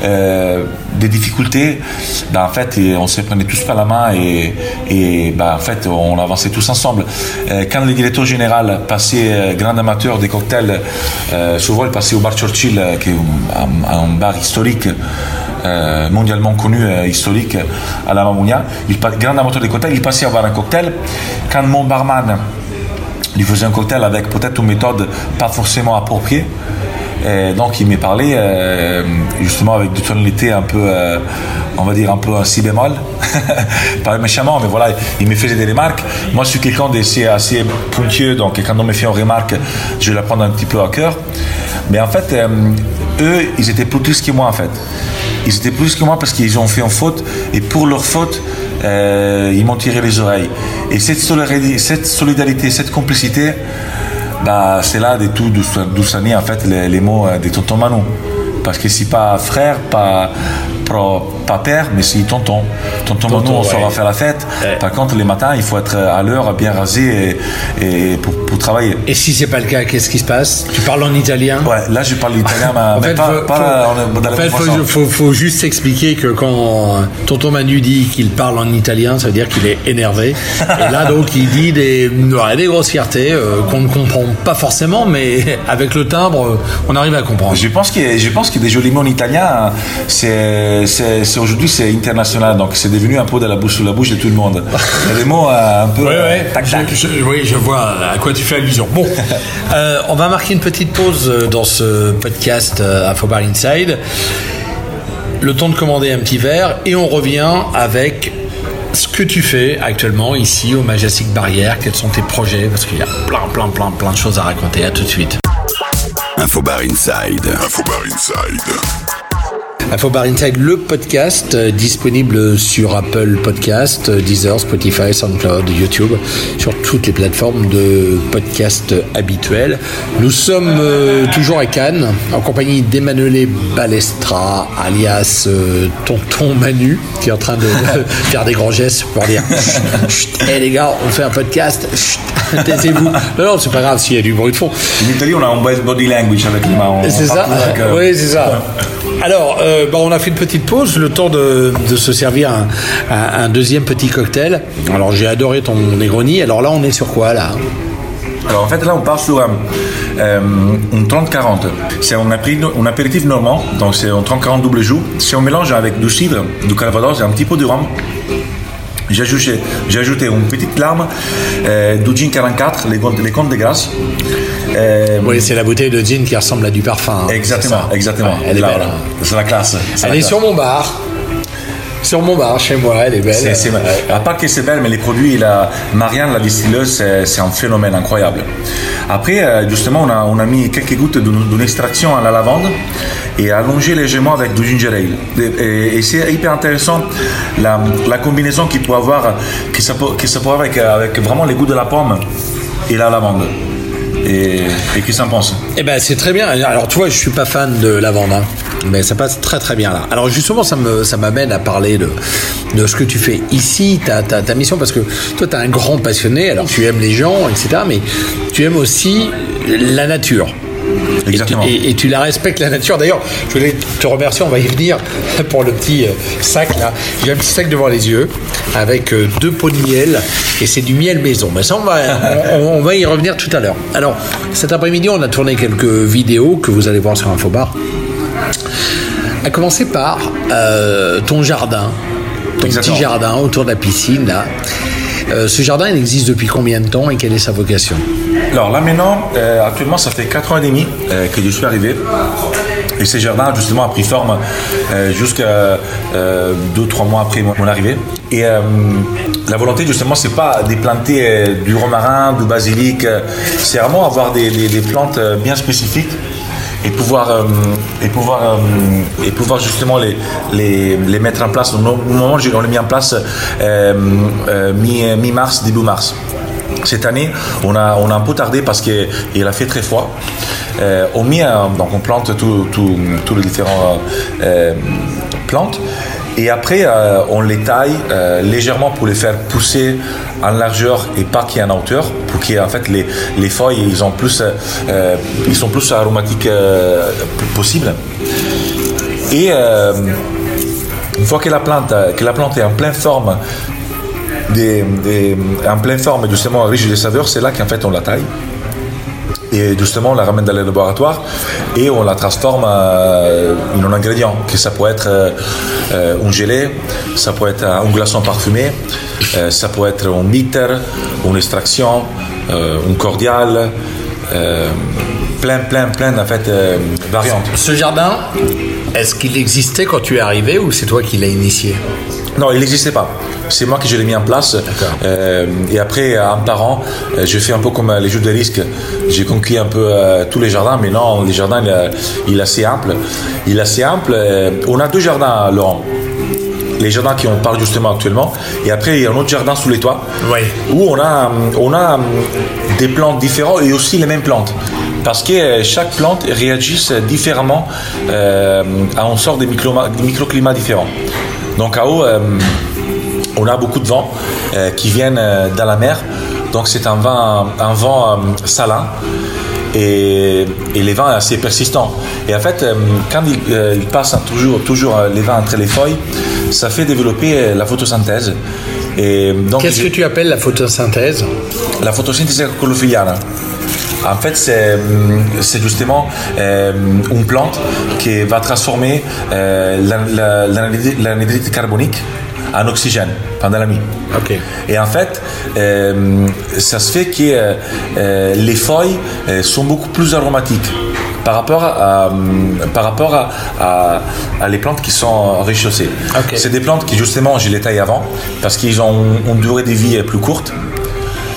Speaker 3: euh des difficultés, ben, en fait, on se prenait tous par la main et, et ben, en fait, on avançait tous ensemble. quand le directeur général passait grand amateur des cocktails, souvent il passait au bar Churchill, qui est un bar historique euh, mondialement connu, euh, historique à la Mamounia. Il grand amateur de cocktails, il passait à boire un cocktail. Quand mon barman lui faisait un cocktail avec peut-être une méthode pas forcément appropriée, donc il m'est parlé euh, justement avec des tonalités un peu, on va dire un peu un si bémol, pas méchamment, mais voilà, il me faisait des remarques. Moi, je suis quelqu'un d'assez assez pointueux, donc quand on me fait une remarque, je la prendre un petit peu à cœur. Mais en fait, eux, ils étaient plus tristes que moi en fait ils étaient plus que moi parce qu'ils ont fait une faute et pour leur faute, euh, ils m'ont tiré les oreilles. Et cette solidarité, cette, solidarité, cette complicité, bah, c'est là de tout d'où ça en fait les, mots euh, de tonton Manou. Parce que si pas frère, pas, pas père, mais si tonton. Tonton, tonton on sort faire la fête. Par contre, les matins, il faut être à l'heure, bien rasé et, pour, travailler.
Speaker 2: Et si c'est pas le cas, qu'est-ce qui se passe? Tu parles en italien?
Speaker 3: Ouais, là je parle italien, mais, pas,
Speaker 2: faut, pas en fait, faut, faut, juste expliquer que quand tonton Manu dit qu'il parle en italien, ça veut dire qu'il est énervé. et là, donc, il dit des, des grossièretés euh, qu'on ne comprend pas forcément, mais avec le timbre, on arrive à comprendre.
Speaker 3: Je pense que, je pense que des jolis mots en italien, c'est c'est aujourd'hui c'est international, donc c'est devenu un peu de la bouche sous la bouche de tout le monde. Il y a des mots euh, un peu.
Speaker 2: Oui, Je, oui, je vois à quoi tu fais allusion. Bon, euh, on va marquer une petite pause dans ce podcast euh, Infobar Inside. Le temps de commander un petit verre et on revient avec ce que tu fais actuellement ici au Majestic Barrière, quels sont tes projets, parce qu'il y a plein, plein, plein, plein de choses à raconter. À tout de suite.
Speaker 1: Infobar Inside. Infobar Inside.
Speaker 2: Infobar Inside, le podcast euh, disponible sur Apple Podcast, euh, Deezer, Spotify, SoundCloud, YouTube, sur toutes les plateformes de podcast habituelles. Nous sommes euh, toujours à Cannes, en compagnie d'Emmanuel Balestra, alias Tonton Manu, qui est en train de, faire des grands gestes pour dire Hé les gars, on fait un podcast, taisez-vous. Non, non, c'est pas grave s'il y a du bruit de fond.
Speaker 3: En Italie, on a un body language avec les mains.
Speaker 2: C'est ça Oui, c'est ça. Alors, euh, on a fait une petite pause, le temps de, se servir un, deuxième petit cocktail. Alors, j'ai adoré ton Negroni. Alors là, on est sur quoi là
Speaker 3: alors en fait là on part sur un, euh, 30-40. C'est un, apéritif normand, donc c'est un 30-40 double joue. Si on mélange avec du cidre, du calvados et un petit peu de rhum, j'ai ajouté, une petite larme euh, du gin 44, les, les de grâce.
Speaker 2: Euh, oui, c'est la bouteille de gin qui ressemble à du parfum.
Speaker 3: Hein, exactement, exactement.
Speaker 2: elle est belle. Hein.
Speaker 3: C'est la classe.
Speaker 2: elle est sur mon bar. Sur mon bar, chez moi, elle est belle. C'est,
Speaker 3: à part que c'est belle, mais les produits, la, Marianne, la distilleuse, c'est, un phénomène incroyable. Après, euh, justement, on a, on a mis quelques gouttes d'une, extraction à la lavande et allongé légèrement avec du ginger ale. Et, c'est hyper intéressant la, la, combinaison qu'il peut avoir, ça peut, qui ça peut avoir avec, avec vraiment les goûts de la pomme et la lavande. Et, s'en pense
Speaker 2: Eh ben c'est très bien. Alors tu vois, je suis pas fan de lavande, hein, mais ça passe très très bien là. Alors justement, ça me ça m'amène à parler de de ce que tu fais ici, ta, ta, ta mission, parce que toi tu es un grand passionné. Alors tu aimes les gens, etc. Mais tu aimes aussi la nature. Et tu, la respectes, la nature. D'ailleurs, je voulais te remercier, on va y venir pour le petit euh, sac là. J'ai un petit sac devant les yeux avec euh, deux pots de miel et c'est du miel maison. Mais ça, on va, on, va y revenir tout à l'heure. Alors, cet après-midi, on a tourné quelques vidéos que vous allez voir sur Infobar. À commencer par euh, ton jardin, ton petit jardin autour de la piscine là. Ce jardin, il existe depuis combien de temps et quelle est sa vocation?
Speaker 3: Alors là maintenant, actuellement, ça fait 4 ans et demi que je suis arrivé. Et ce jardin, justement, a pris forme jusqu'à 2-3 mois après mon arrivée. Et la volonté, justement, c'est pas de planter du romarin, du basilic, c'est vraiment avoir des, des plantes bien spécifiques et pouvoir, euh, et pouvoir, euh, et pouvoir justement les, les, les, mettre en place. Au moment où on les mis en place euh, mi-mars, début mars. Cette année, on a, on a un peu tardé parce qu'il a fait très froid. on, met, donc on plante tous les différents plantes. Et après, euh, on les taille euh, légèrement pour les faire pousser en largeur et pas qu'il y ait en hauteur, pour qu'il en fait les, les, feuilles ils ont plus, euh, ils sont plus aromatiques possible. Et une fois que la plante, que la plante est en pleine forme, des, en pleine forme justement riche de saveurs, c'est là qu'en fait on la taille. Et justement, on la ramène dans le laboratoire et on la transforme euh, en un ingrédient. Que ça peut être euh, un gelé, ça peut être un glaçon parfumé, euh, ça peut être un bitter, une extraction, un cordial. plein, plein, plein en fait, variantes.
Speaker 2: Ce jardin, est-ce qu'il existait quand tu es arrivé ou c'est toi qui l'as initié?
Speaker 3: Non, il n'existait pas. C'est moi qui je l'ai mis en place. Euh, et après, en parent, euh, je fais un peu comme euh, les jeux de risque. J'ai conquis un peu tous les jardins, mais non, les jardins, il, est assez ample. Il est assez ample. on a deux jardins, Laurent les jardins qui on parle justement actuellement. Et après, il y a un autre jardin sous les toits où on a, on a des plantes différentes et aussi les mêmes plantes. Parce que chaque plante réagit différemment à une sorte de microclimat différent. Donc à haut, euh, on a beaucoup de vent euh, qui viennent euh, dans la mer. Donc c'est un vent, un vent salin et, les vents sont assez persistants. Et en fait, quand il, passe toujours, toujours les vents entre les feuilles, ça fait développer la photosynthèse.
Speaker 2: Qu'est-ce que tu appelles la photosynthèse?
Speaker 3: La photosynthèse colophiliana. En fait, c'est, justement une plante qui va transformer l'anhydride carbonique en oxygène pendant la nuit. Et en fait, ça se fait que les feuilles sont beaucoup plus aromatiques par rapport à, par rapport à, les plantes qui sont réchaussées. C'est des plantes qui justement je les taille avant parce qu'ils ont une durée de vie plus courte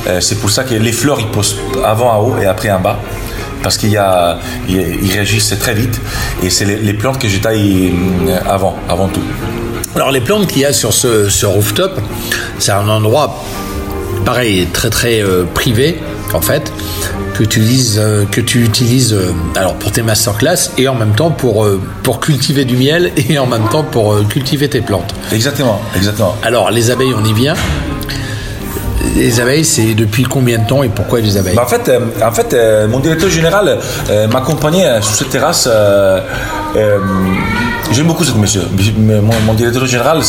Speaker 3: euh, c'est pour ça que les fleurs, ils posent avant en haut et après en bas. Parce qu'ils réagissent très vite. Et c'est les, plantes que je taille euh, avant, avant tout.
Speaker 2: Alors les plantes qu'il y a sur ce, rooftop, c'est un endroit pareil, très très euh, privé en fait, que tu utilises, que tu utilises alors pour tes masterclass et en même temps pour, pour cultiver du miel et en même temps pour cultiver tes plantes.
Speaker 3: Exactement, exactement.
Speaker 2: Alors les abeilles, on y vient les abeilles, c'est depuis combien de temps et pourquoi les abeilles?
Speaker 3: Bah, En fait, euh, en fait euh, mon directeur général euh, m'accompagnait sur cette terrasse. J'aime beaucoup ce monsieur. Mon, directeur général,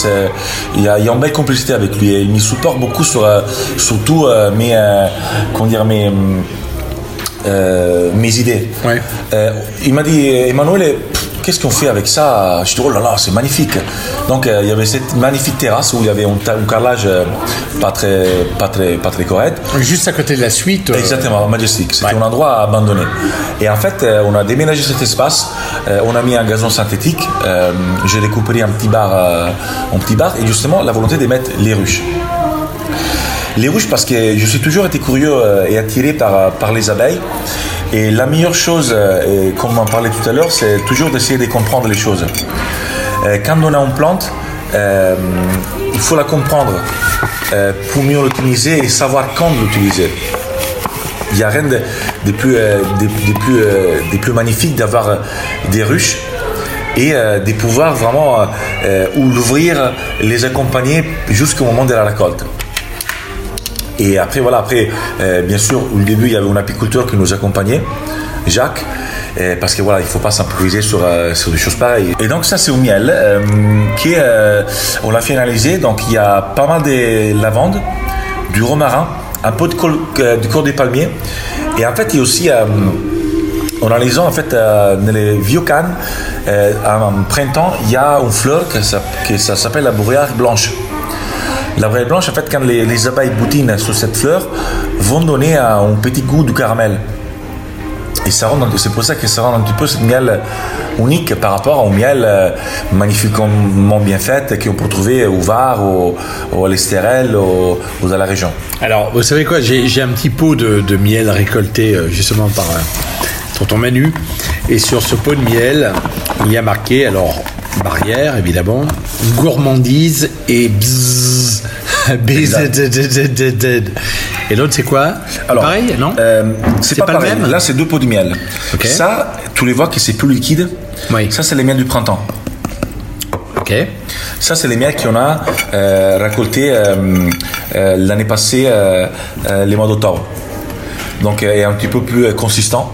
Speaker 3: il y, a, une belle complicité avec lui. Il me supporte beaucoup sur, tout mes, comment dire, mes, mes idées. il m'a dit, Emmanuel, qu'est-ce qu'on fait avec ça? Je dis, oh là là, c'est magnifique. Donc, euh, il y avait cette magnifique terrasse où il y avait un, carrelage euh, pas, très, pas, très, pas très correct.
Speaker 2: Juste à côté de la suite.
Speaker 3: Euh, Exactement, majestique. C'était un endroit abandonné. Et en fait, on a déménagé cet espace, on a mis un gazon synthétique, j'ai découpé un petit bar, un petit bar, et justement, la volonté de mettre les ruches. Les ruches parce que je suis toujours été curieux et attiré par, par les abeilles. Et la meilleure chose, euh, comme on parlait tout à l'heure, c'est toujours d'essayer de comprendre les choses. Euh, quand on a une plante, euh, il faut la comprendre pour mieux l'utiliser et savoir quand l'utiliser. Il n'y a rien de, plus, de, plus, plus magnifique d'avoir des ruches et de pouvoir vraiment l'ouvrir, les accompagner jusqu'au moment de la récolte. Et après, voilà, après, euh, bien sûr, au début, il y avait un apiculteur qui nous accompagnait, Jacques, euh, parce que voilà, il faut pas s'improviser sur, euh, sur des choses pareilles. Et donc ça, c'est au miel, qui on l'a finalisé. Donc il y a pas mal de lavande, du romarin, un peu de col, du corps des palmiers. Et en fait, il y a aussi, en analysant en fait dans les vieux cannes, en printemps, il y a une fleur qui, ça s'appelle la bruyère blanche. La vraie blanche, en fait, quand les, les abeilles boutinent sur cette fleur, vont donner un petit goût du caramel. Et c'est pour ça que ça rend un petit peu ce miel unique par rapport au miel euh, magnifiquement bien fait qu'on peut trouver au Var, au, au l'Estérel, au, au- dans la région.
Speaker 2: Alors, vous savez quoi J'ai j'ai un petit pot de, de miel récolté euh, justement par euh, tonton Manu. Et sur ce pot de miel, il y a marqué, alors, barrière évidemment, gourmandise et bzzz. Et l'autre, c'est quoi Pareil, non
Speaker 3: euh, c'est pas,
Speaker 2: pas le même
Speaker 3: Là, c'est deux pots de miel.
Speaker 2: Ok.
Speaker 3: Ça, tu les vois que c'est plus liquide.
Speaker 2: Oui.
Speaker 3: Ça, c'est les miels du printemps.
Speaker 2: Ok.
Speaker 3: Ça, c'est les miels qu'on a euh, récoltés euh, euh, l'année passée, les mois d'octobre. Donc, euh, est un petit peu plus consistant.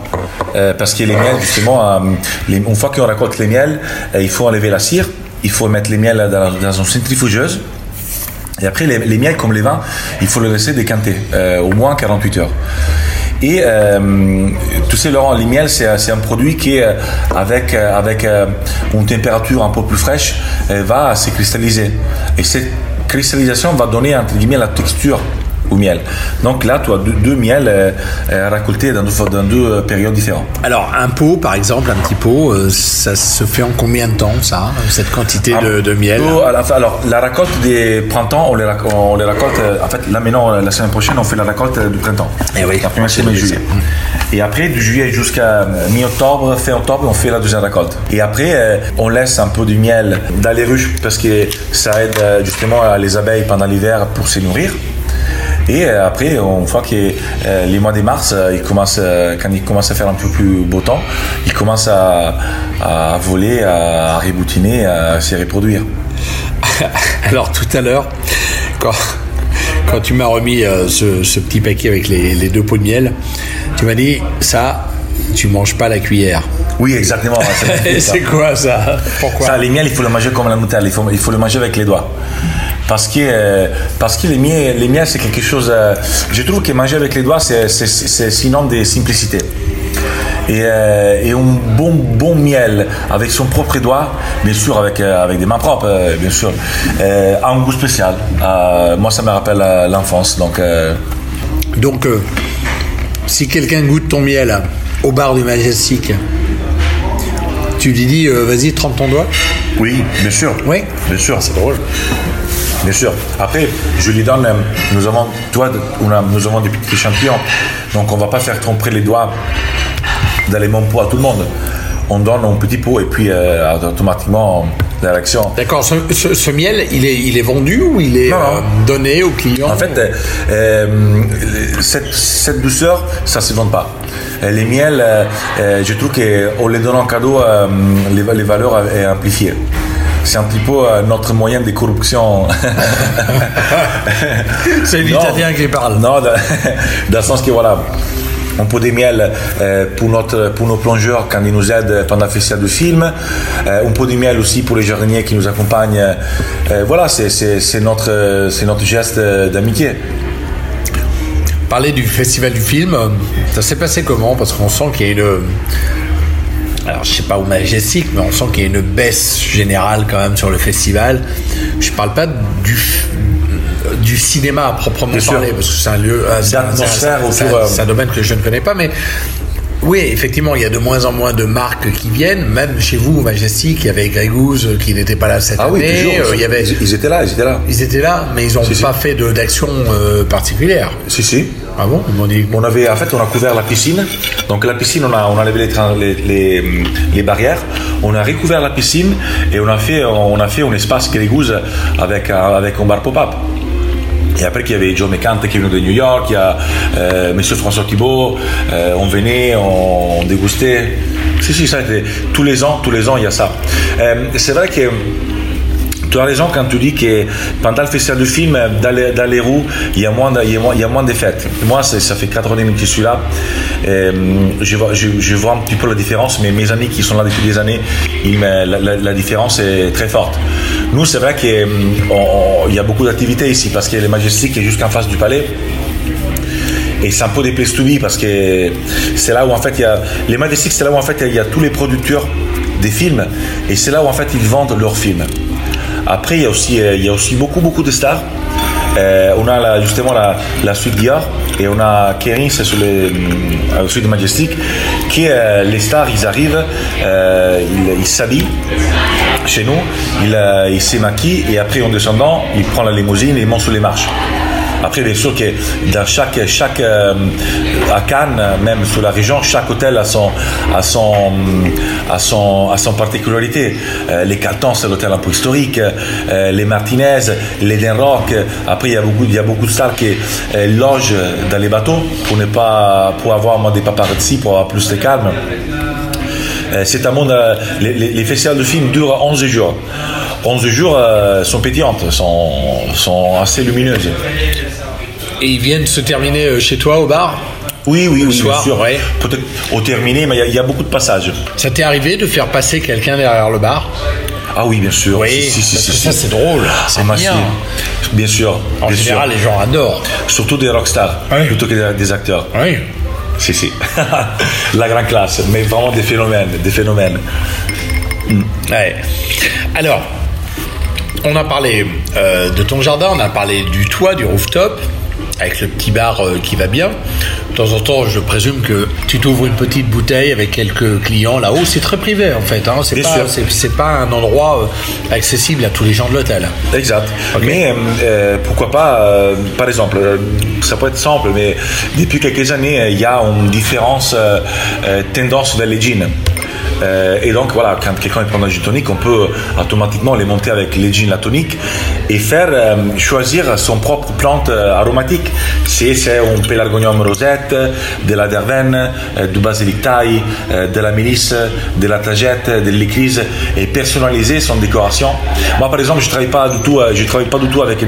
Speaker 3: parce que les miels, justement, les- une fois qu'on récolte les miels, il faut enlever la cire, il faut mettre les miels dans, dans une centrifugeuse. Et après, les, miels, comme les vins, il faut les laisser décanter euh, au moins 48 heures. Et euh, tu sais, Laurent, les miels, c'est un produit qui, euh, avec, avec une température un peu plus fraîche, va se cristalliser. Et cette cristallisation va donner, entre guillemets, la texture au miel. Donc là, tu as deux, deux miels euh, euh, dans deux, dans deux euh, périodes différentes.
Speaker 2: Alors, un pot, par exemple, un petit pot, euh, ça se fait en combien de temps, ça Cette quantité de, de miel?
Speaker 3: alors, la récolte des printemps, on les, rac- on les récolte. En fait, là maintenant, la semaine prochaine, on fait la récolte du printemps.
Speaker 2: Eh oui.
Speaker 3: La première semaine de juillet. Et après, du juillet jusqu'à mi-octobre, fin octobre, on fait la deuxième récolte. Et après, on laisse un peu de miel dans les ruches parce que ça aide justement les abeilles pendant l'hiver pour se nourrir. Et euh, après, on voit que euh, les mois de mars, euh, ils commencent, quand il commence à faire un peu plus beau temps, ils commencent à, à voler, à reboutiner, à se reproduire.
Speaker 2: Alors tout à l'heure, quand, quand tu m'as remis ce, ce petit paquet avec les, les deux pots de miel, tu m'as dit ça, tu manges pas la cuillère.
Speaker 3: Oui, exactement. c'est
Speaker 2: Et
Speaker 3: ça.
Speaker 2: c'est quoi ça Pourquoi
Speaker 3: Ça, les miels, il faut le manger comme la Nutella, il faut, il faut le manger avec les doigts. Parce que, euh, parce que les miels, les miels c'est quelque chose. euh, je trouve que manger avec les doigts, c'est, sinon de simplicité. Et, euh, et un bon, bon miel avec son propre doigt, bien sûr avec, euh, avec des mains propres, euh, bien sûr, euh, a un goût spécial. Euh, moi, ça me rappelle euh, l'enfance. Donc, euh,
Speaker 2: Donc, euh, si quelqu'un goûte ton miel au bar du Majestic, tu lui dis euh, vas-y, trempe ton doigt
Speaker 3: oui, bien sûr.
Speaker 2: Oui.
Speaker 3: Bien sûr.
Speaker 2: C'est drôle.
Speaker 3: Bien sûr. Après, je lui donne, nous avons, toi, nous avons des petits champions, donc on va pas faire tromper les doigts dans les mêmes pots à tout le monde. On donne un petit pot et puis euh, automatiquement
Speaker 2: D'accord, ce, ce- ce miel, il est, il est vendu ou il est
Speaker 3: Non, non.
Speaker 2: euh, donné aux clients
Speaker 3: En fait, euh, euh, cette, cette douceur, ça se vend pas. Les miels, euh, je trouve qu'en les donnant en cadeau, les, les valeurs est amplifiées. C'est un petit peu notre moyen de corruption.
Speaker 2: c'est l'italien qui parle.
Speaker 3: Non, dans, dans le sens que voilà, on peut des miels euh, pour, nos plongeurs quand ils nous aident pendant le festival de film. Euh, on peut des miels aussi pour les jardiniers qui nous accompagnent. Euh, voilà, c'est- notre, geste d'amitié.
Speaker 2: Parler du festival du film, ça s'est passé comment? Parce qu'on sent qu'il y a une. Alors, je sais pas au Majestic, mais on sent qu'il y a une baisse générale quand même sur le festival. Je parle pas du, du cinéma à proprement
Speaker 3: Bien sûr.
Speaker 2: parler, parce que c'est un lieu. c'est un- domaine que je ne connais pas, mais. Oui, effectivement, il y a de moins en moins de marques qui viennent. Même chez vous, Majestic, il y avait Grégouze euh, qui n'était pas là cette
Speaker 3: Ah oui,
Speaker 2: année.
Speaker 3: toujours.
Speaker 2: Euh, il y avait,
Speaker 3: ils, étaient là, ils étaient là.
Speaker 2: ils étaient là, mais ils n'ont
Speaker 3: Si, si.
Speaker 2: pas fait d'action euh, particulière.
Speaker 3: Si, si.
Speaker 2: Ah bon?
Speaker 3: On avait, en fait, on a couvert la piscine. Donc la piscine, on a, on a levé les, trains- les, les, les barrières. On a recouvert la piscine et on a fait, on a fait un espace Grégouze avec, un- avec un bar pop-up. Et après, qu'il y avait Joe McCante qui venu de New York, il y a euh, Monsieur François Thibault, euh, on venait, on, dégustait. Si, si, ça a été tous les ans, tous les ans, il y a ça. Euh, c'est vrai que tu as raison quand tu dis que pendant le festival du film, dans les, les roues, il y a moins de, il y a moins, de fêtes. Moi, ça fait 4 années que je suis là. Euh, je, vois, je, vois un petit peu la différence, mais mes amis qui sont là depuis des années, la, différence est très forte. Nous, c'est vrai qu'il y a beaucoup d'activités ici parce que le Majestic est juste en face du palais. Et c'est un peu des places to be parce que c'est là où en fait il y a les Majestic, c'est là où en fait il y a tous les producteurs des films et c'est là où en fait ils vendent leurs films. Après il y a aussi euh, beaucoup de stars on a justement la, la, suite Dior et on a Kering sur le, suite Majestic qui les stars ils arrivent, ils s'habillent chez nous, il, euh, il s'émaquille et après en descendant, il prend la limousine et il monte sur les marches. Après, bien sûr que dans chaque, chaque euh, à Cannes, même sur la région, chaque hôtel a son, a son, a son, a son particularité. Euh, les Catons, c'est l'hôtel un peu historique. les Martinez, les Denrock. Après, il y a beaucoup, il y a beaucoup de stars qui logent dans les bateaux pour ne pas, pour avoir moi, des paparazzi, pour avoir plus de calme. Euh, c'est un monde. Euh, les, festivals de films durent 11 jours. 11 jours euh, sont pétillantes, sont, sont assez lumineuses.
Speaker 2: Et ils viennent se terminer chez toi au bar
Speaker 3: oui, oui, oui, soir, bien sûr. Peut-être au terminé, mais il y, a beaucoup de passages.
Speaker 2: Ça t'est arrivé de faire passer quelqu'un derrière le bar?
Speaker 3: Ah oui, bien sûr.
Speaker 2: Oui, si, si, si, ça c'est drôle. C'est bien.
Speaker 3: Bien sûr.
Speaker 2: En général, les gens adorent.
Speaker 3: Surtout des rockstars, plutôt que des acteurs.
Speaker 2: Oui.
Speaker 3: Si, si. La grande classe, mais vraiment des phénomènes, des phénomènes.
Speaker 2: Mm. Alors, on a parlé euh, de ton jardin, on a parlé du toit, du rooftop avec le petit bar euh, qui va bien. De temps en temps, je présume que tu t'ouvres une petite bouteille avec quelques clients là-haut. C'est très privé en fait. Hein. C'est pas, c'est, pas un endroit euh, accessible à tous les gens de l'hôtel.
Speaker 3: Exact. Mais euh, pourquoi pas, par exemple, ça peut être simple, mais depuis quelques années, il y a une différence tendance vers les jeans. Euh, et donc voilà, quand quelqu'un prend un gin tonique, on peut automatiquement les monter avec les gins la tonique et faire euh, choisir son propre plante euh, aromatique. Si c'est un pélargonium rosette, de la dervenne, du basilic thaï, de la mélisse, de la tagette, de l'éclise et personnaliser son décoration. Moi par exemple, je travaille pas travaille pas du tout avec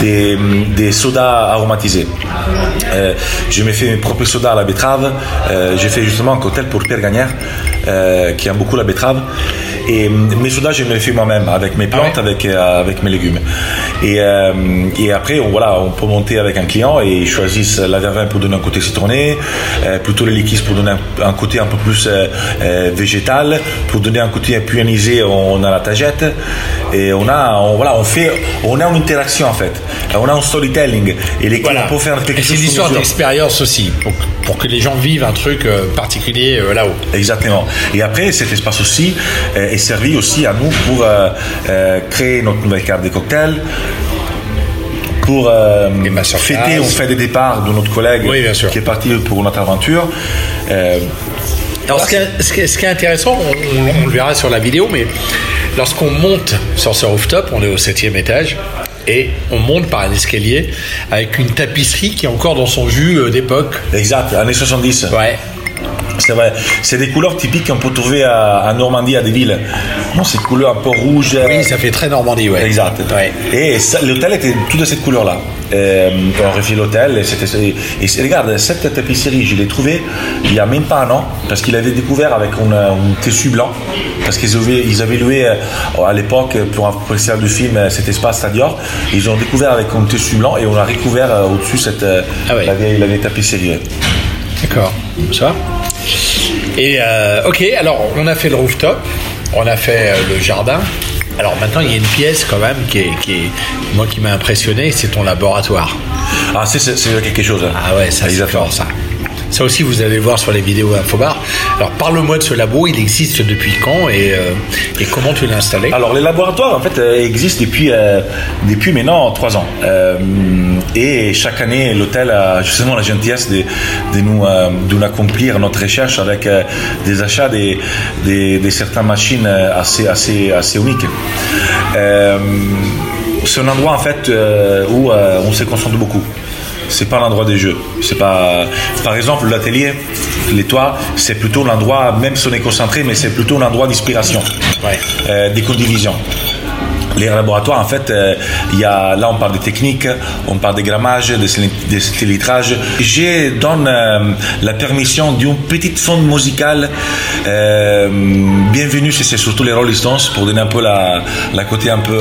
Speaker 3: des, sodas aromatisés. je me fais mes propres sodas à la betterave. j'ai fait justement un cocktail pour Pierre Gagnère. Euh, qui aime beaucoup la betterave. Et mes sodas, je me les fais moi-même avec mes plantes, ah avec, euh, avec mes légumes. Et, euh, et après, on, voilà, on peut monter avec un client et ils choisissent la verveine pour donner un côté citronné, plutôt le liquide pour donner un, côté un peu plus végétal, pour donner un côté plus anisé, on a la tagette. Et on a, on, voilà, on fait, on a une interaction en fait. On a un storytelling. Et les clients peuvent faire quelque chose.
Speaker 2: C'est une histoire d'expérience aussi, pour, pour, que les gens vivent un truc particulier là-haut.
Speaker 3: Exactement. Et après, cet espace aussi euh, est servi aussi à nous pour euh, euh, créer notre nouvelle carte des cocktails, pour fêter au fait des départs de notre collègue qui est parti pour notre aventure.
Speaker 2: Alors, ce, qui est, intéressant, on, le verra sur la vidéo, mais lorsqu'on monte sur ce rooftop, on est au septième étage, et on monte par un escalier avec une tapisserie qui est encore dans son jus d'époque.
Speaker 3: Exact, années 70.
Speaker 2: Ouais.
Speaker 3: C'est vrai. C'est des couleurs typiques qu'on peut trouver à, Normandie, à des villes. Bon, ces couleurs un peu rouges.
Speaker 2: Oui, ça fait très Normandie, ouais.
Speaker 3: Exact. Et l'hôtel était tout de cette couleur-là. Euh, on refait l'hôtel et Et, regarde, cette tapisserie, je l'ai trouvée il n'y a même pas un an parce qu'il avait découvert avec un, tissu blanc. Parce qu'ils avaient, ils avaient loué euh, à l'époque pour un festival du film euh, cet espace à Dior. Ils ont découvert avec un tissu blanc et on a recouvert au-dessus cette, ah la, vieille, la vieille tapisserie.
Speaker 2: D'accord. Ça et euh, ok, alors on a fait le rooftop, on a fait euh, le jardin. Alors maintenant, il y a une pièce quand même qui est, qui est moi qui m'a impressionné, c'est ton laboratoire.
Speaker 3: Ah, c'est quelque chose. Hein.
Speaker 2: Ah ouais, ça c'est fort ça. Ça aussi, vous allez voir sur les vidéos Infobar. Alors, parle-moi de ce labo. Il existe depuis quand et, euh, comment tu l'as installé?
Speaker 3: Alors, les laboratoires, en fait, euh, existent depuis, euh, depuis maintenant trois ans. et chaque année, l'hôtel a justement la gentillesse de, nous, de accomplir notre recherche avec des achats de, de, certaines machines assez, assez, assez uniques. c'est un endroit, en fait, où on se concentre beaucoup c'est pas l'endroit des jeux. C'est pas, par exemple, l'atelier, les toits, c'est plutôt l'endroit, même si on est concentré, mais c'est plutôt l'endroit d'inspiration, euh, des condivisions les laboratoires, en fait, euh, y a, là, on parle de techniques, on parle de grammage, de, de litrage. Je donne euh, la permission d'une petite sonde musicale. Euh, bienvenue, c'est surtout les Rolling Stones pour donner un peu la, la côté un peu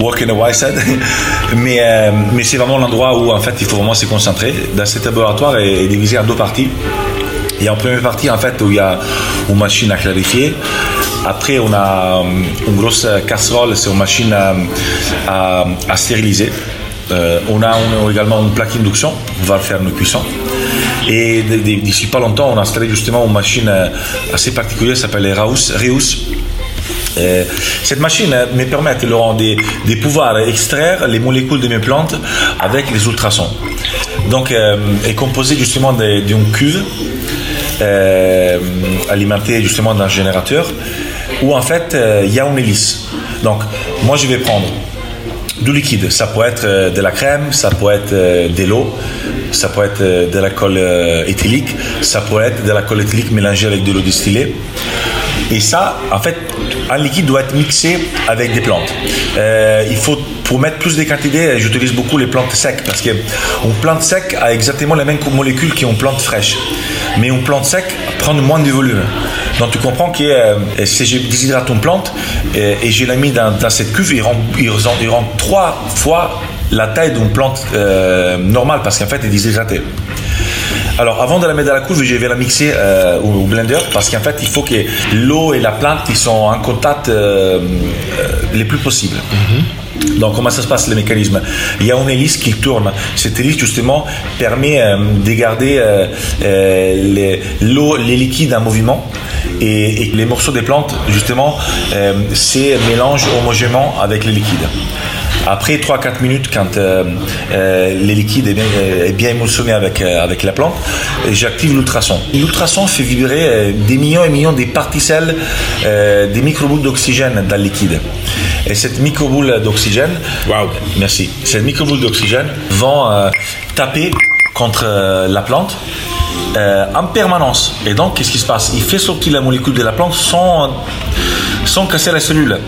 Speaker 3: walk in the white side. mais mais c'est vraiment l'endroit où, en fait, il faut vraiment se concentrer. Dans cet laboratoire est divisé en deux parties. A en première partie, en fait, où il y a une machine à clarifier. Après, on a euh, une grosse casserole, c'est une machine à, stériliser. on a également une plaque induction, on va faire nos cuissons. Et d'ici pas longtemps, on a installé justement une machine assez particulière, s'appelle Reus. Euh, cette machine euh, me permet, Laurent, de, de, pouvoir extraire les molécules de mes plantes avec les ultrasons. Donc, euh, est composée justement d'une cuve alimentée justement d'un générateur où en fait il y a une hélice. Donc, moi je vais prendre du liquide. Ça peut être de la crème, ça peut être de l'eau, ça peut être de l'alcool éthylique, ça peut être de l'alcool éthylique mélangé avec de l'eau distillée. Et ça, en fait, un liquide doit être mixé avec des plantes. Euh, il faut, pour mettre plus de quantité, j'utilise beaucoup les plantes secs parce qu'une plante sec a exactement les mêmes molécules qu'une plante fraîche. Mais une plante sec prend moins de volume. Donc tu comprends que euh, si je déshydrate une plante euh, et je la mis dans, cette cuve, il rend, trois fois la taille d'une plante normale parce qu'en fait, elle est déshydratée. Alors, avant de la mettre dans la couche, je vais la mixer euh, au, blender parce qu'en fait, il faut que l'eau et la plante ils sont en contact euh, euh, les plus possible. Mhm. Donc, comment ça se passe le mécanisme Il y a une hélice qui tourne. Cette hélice, justement, permet de garder l'eau, les, liquides en mouvement. Et, les morceaux des plantes, justement, se mélangent homogènement avec les liquides. Après 3-4 minutes, quand euh, euh, le liquide est bien, est avec, euh, avec la plante, j'active l'ultrason. L'ultrason fait vibrer des millions et millions de particelles, des microboules d'oxygène dans le liquide. Et cette microboule d'oxygène,
Speaker 2: wow.
Speaker 3: merci, cette microboule d'oxygène vont taper contre la plante en permanence. Et donc, qu'est-ce qui se passe? Il fait sortir la molécule de la plante sans sans casser la cellule.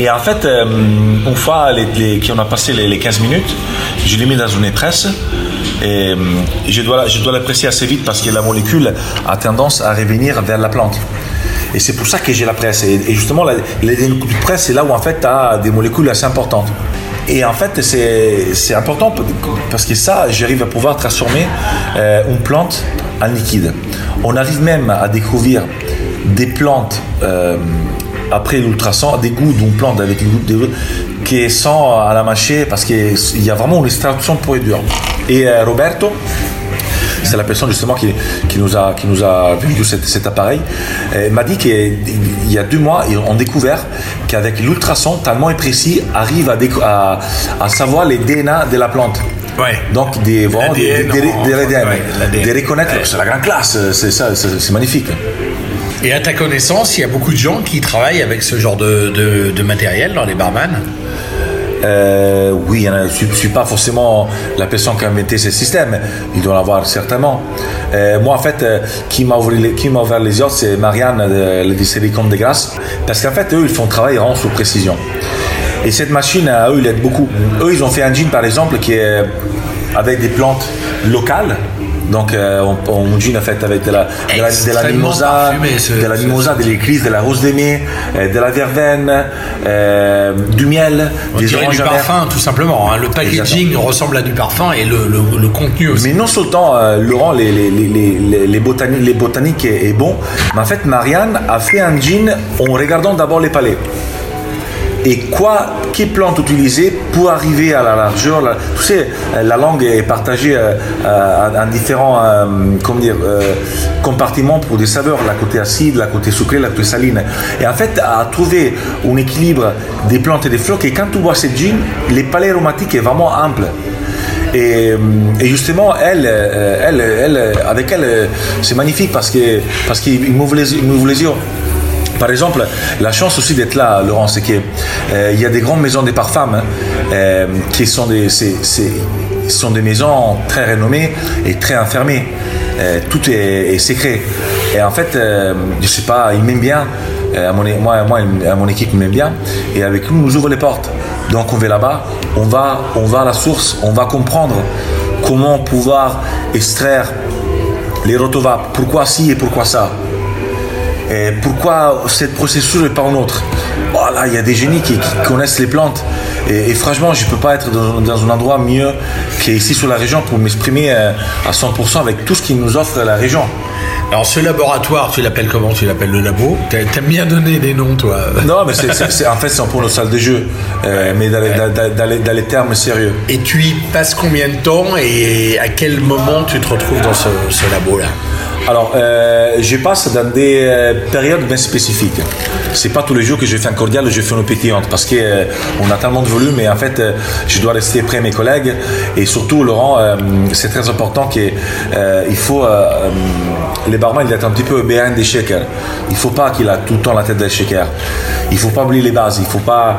Speaker 3: Et en fait, euh, une fois qu'on a passé les, 15 minutes, je l'ai mis dans une épresse. Et euh, je dois, je dois la presser assez vite parce que la molécule a tendance à revenir vers la plante. Et c'est pour ça que j'ai la presse. Et, justement, la, la, presse, c'est là où en fait, tu as des molécules assez importantes. Et en fait, c'est important parce que ça, j'arrive à pouvoir transformer euh, une plante en liquide. On arrive même à découvrir des plantes après l'ultrason, des goûts d'une plante avec des goûts qui sont à la mâcher parce qu'il y a vraiment une extraction pour et dure. Et euh, Roberto, c'est la personne justement qui, qui, nous a, qui nous a vendu cet, appareil, euh, m'a dit qu'il y a deux mois, ils ont découvert qu'avec l'ultrason, tellement précis, arrive à, à, savoir les DNA de la plante.
Speaker 2: Ouais.
Speaker 3: Donc des, vraiment, des, des, reconnaître, c'est la grande classe, c'est ça, c'est magnifique.
Speaker 2: Et à ta connaissance, il y a beaucoup de gens qui travaillent avec ce genre de, de, matériel dans les barman
Speaker 3: euh, oui, je ne suis pas forcément la personne qui a inventé ce système, il doit l'avoir certainement. Euh, moi, en fait, euh, qui m'a ouvert, les yeux, c'est Marianne de, Silicon de Grasse, parce qu'en fait, eux, ils font un travail vraiment sous précision. Et cette machine, à eux, ils aident beaucoup. Eux, ils ont fait un jean, par exemple, qui est avec des plantes locales, donc euh, on, on en fait avec de la, de la, de la mimosa, de la mimosa, de l'église, de la rose d'aimé, euh, de la verveine, euh, du miel,
Speaker 2: on des du parfum tout simplement. Hein. Le packaging ressemble à du parfum et le, le, contenu aussi.
Speaker 3: Mais non seulement Laurent, les, les, les, les, botaniques, les botaniques est, est, bon, mais en fait Marianne a fait un jean en regardant d'abord les palais et quoi, quelle plante utiliser pour arriver à la largeur. La, tu sais, la langue est partagée euh, euh, en différents euh, comment dire, compartiments pour des saveurs, la côté acide, la côté sucré, la côté saline. Et en fait, à trouver un équilibre des plantes et des fleurs, et quand tu bois cette gin, les palais aromatiques est vraiment ample. Et, justement, elle, elle, elle, avec elle, c'est magnifique parce que parce qu'il les, les yeux. Par exemple, la chance aussi d'être là, Laurent, c'est qu'il euh, y a des grandes maisons des parfums euh, qui sont des, sont des maisons très renommées et très enfermées. Euh, tout est, secret. Et en fait, je sais pas, ils m'aiment bien. mon, moi, moi, mon équipe m'aime bien. Et avec nous, nous ouvre les portes. Donc on va là-bas, on va, on va à la source, on va comprendre comment pouvoir extraire les rotovap, pourquoi ci et pourquoi ça? Pourquoi cette processus n'est pas en autre? Voilà, il y a des génies qui, connaissent les plantes. Et, franchement, je ne peux pas être dans, un endroit mieux qu'ici sur la région pour m'exprimer à 100% avec tout ce qui nous offre la région.
Speaker 2: Alors ce laboratoire, tu l'appelles comment? Tu l'appelles le labo? T'aimes bien donner des noms, toi?
Speaker 3: Non, mais c'est, en fait c'est pour nos salles de jeu, euh, mais dans les, dans, les, termes sérieux.
Speaker 2: Et tu y passes combien de temps et à quel moment tu te retrouves dans ce, ce labo-là?
Speaker 3: Alors, euh, je passe dans des euh, périodes bien spécifiques. C'est pas tous les jours que je fais un cordial je fais une pétillante parce qu'on euh, on a tellement de volume et en fait, je dois rester près de mes collègues. Et surtout, Laurent, c'est très important qu'il faut. les barman, il est un petit peu behind des shakers. Il faut pas qu'il a tout le temps la tête des shakers. Il faut pas oublier les bases. Il faut pas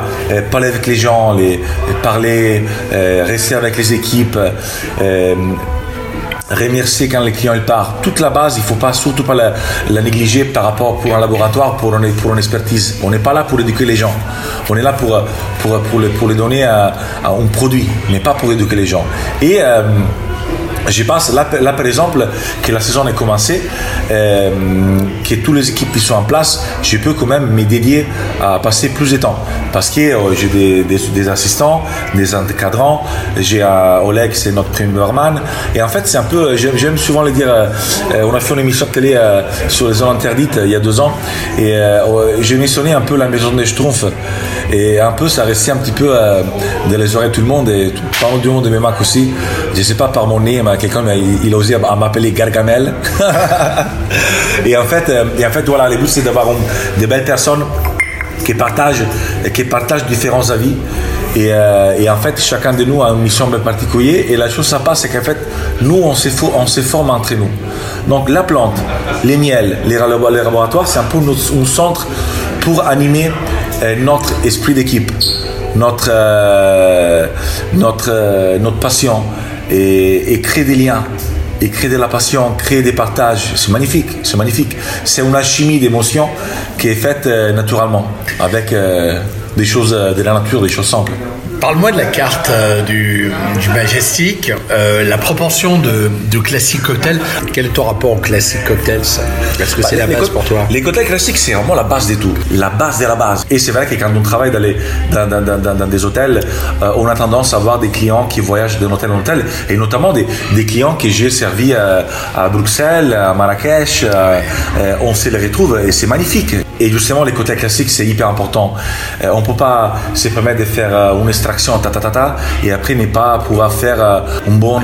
Speaker 3: parler avec les gens, les, parler, rester avec les équipes remercier quand le client il part. Toute la base, il ne faut pas surtout pas la, négliger par rapport pour un laboratoire, pour une, expertise. On n'est pas là pour éduquer les gens. On est là pour, pour, les, pour les donner à, un produit, mais pas pour éduquer les gens. Et euh, je pense. Là, là, par exemple que la saison est commencée, euh, que toutes les équipes qui sont en place, je peux quand même me dédier à passer plus de temps. Parce que euh, j'ai des, des, assistants, des encadrants, j'ai euh, Oleg, c'est notre premier barman. Et en fait c'est un peu, j'aime souvent le dire, on a fait une émission de télé sur les zones interdites il y a deux ans. Et j'ai mentionné un peu la maison des Schtroumpfs. Et un peu ça restait un petit peu dans les oreilles de tout le monde et pas du monde de mes marques aussi, je sais pas par mon nez, quelqu'un il, a osé m'appeler Gargamel. et en fait, euh, et en fait voilà, le but c'est d'avoir des belles personnes qui partagent, qui partagent différents avis. Et, euh, et, en fait, chacun de nous a une mission bien particulière. Et la chose sympa, c'est qu'en fait, nous, on se, forme entre nous. Donc, la plante, les miels, les, laboratoires, c'est un peu un centre pour animer euh, notre esprit d'équipe, notre, notre, notre passion et, créer des liens et créer de la passion, créer des partages, c'est magnifique, c'est magnifique. C'est une alchimie d'émotions qui est faite euh, naturellement avec euh, des choses euh, de la nature, des choses simples.
Speaker 2: Parle-moi de la carte euh, du, du Majestic, euh, la proportion de, de classique hôtel. Quel est ton rapport au classique hôtel Est-ce que c'est bah, la base pour toi
Speaker 3: Les hôtels classiques, c'est vraiment la base des tout. La base de la base. Et c'est vrai que quand on travaille dans, les, dans, dans, dans, des hôtels, euh, on a tendance à avoir des clients qui voyagent d'un hôtel en hôtel, et notamment des, des clients que j'ai servis à, à, Bruxelles, à Marrakech. on se les retrouve et c'est magnifique. Et justement, les côtés classiques, c'est hyper important. on ne peut pas se permettre de faire une et après ne pas pouvoir faire un bon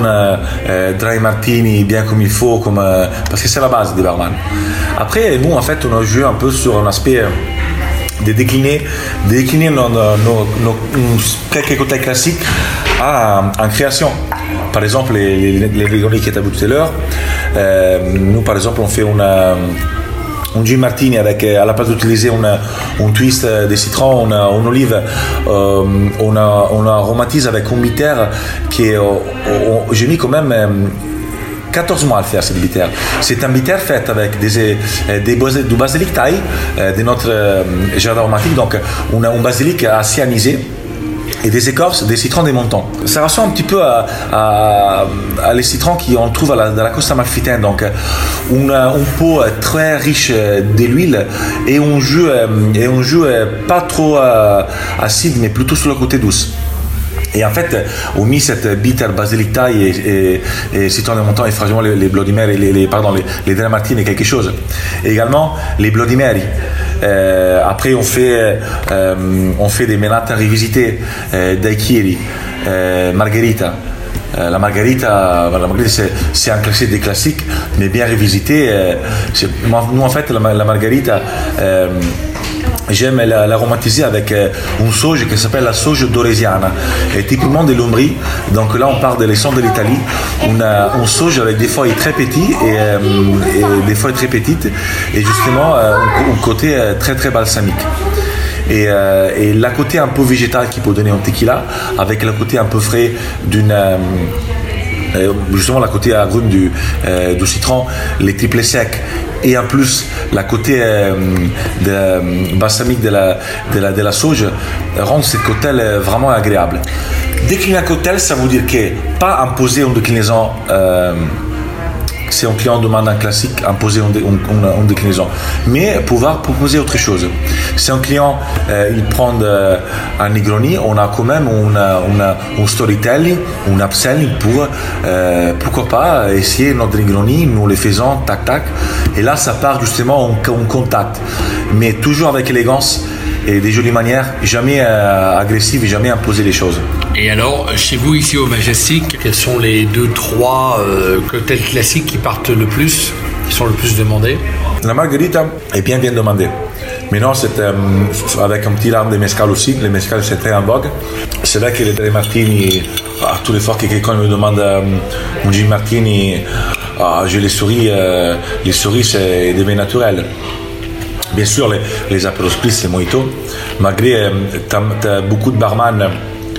Speaker 3: dry martini bien comme il faut, comme, parce que c'est la base des barman. Après, nous, en fait, on a joué un peu sur un aspect de décliner, de décliner nos, quelques côtés classiques à, en création. Par exemple, les, les, qui étaient tout à l'heure, nous, par exemple, on fait une un gin martini avec euh, à la place d'utiliser un, twist de citron, une olive, euh, on, aromatise avec un bitter qui euh, j'ai mis quand même 14 mois à faire cette bitter. C'est un bitter fait avec des, des, du basilic thaï de notre jardin aromatique, donc un basilic assez anisé et des écorces, des citrons des montants. Ça ressemble un petit peu à, les citrons qu'on trouve dans la Costa Amalfitaine. Donc, une, une peau très riche de l'huile et un jus, et un jus pas trop euh, acide, mais plutôt sur le côté douce. Et en fait, on mis cette bitter basilic thaï et, et, citron de montant et franchement les, les Bloody Mary, les, pardon, les, les et quelque chose. Et également les Bloody Mary. Euh, après, on fait, euh, on fait des menates revisitées, euh, daiquiri, euh, margherita. Euh, la margarita, la margarita c'est un classique des classiques, mais bien revisité. nous, en fait, la, la margarita, J'aime l'aromatiser avec euh, une sauge qui s'appelle la sauge doresiana, et typiquement de l'ombrie. Donc là, on part de l'essence de l'Italie. On une sauge avec des feuilles très petites et, euh, des feuilles très petites, et justement euh, un, côté très très balsamique. Et, et, la côté un peu végétal qui peut donner un tequila, avec le côté un peu frais d'une justement la côté agrume du, du citron, les triplés secs et en plus la côté euh, de, euh, balsamique de la, sauge rend ce cocktail euh, vraiment agréable. Décliner un cocktail, ça veut dire que pas imposer une déclinaison si un client demande un classique, imposer une, déclinaison. Mais pouvoir proposer autre chose. Si un client euh, prend euh, un Negroni, on a quand même un storytelling, un upselling pour, euh, pourquoi pas, essayer notre Negroni, nous les faisons, tac, tac. Et là, ça part justement en, contact. Mais toujours avec élégance et des jolies manières, jamais agressives et jamais imposer les choses.
Speaker 2: Et alors, chez vous ici au Majestic, quels sont les deux, trois euh, classiques qui partent le plus, qui sont le plus demandés?
Speaker 3: La margarita est bien bien demandée. Mais non, c'est euh, avec un petit larme de mescal aussi. Le mescal, c'est très en vogue. C'est vrai que les Martini, à tous les fois que quelqu'un me demande un gin martini, ah, j'ai les souris. les souris, c'est des naturel. Bien sûr, les, les spritz, c'est mojito. Malgré euh, beaucoup de barman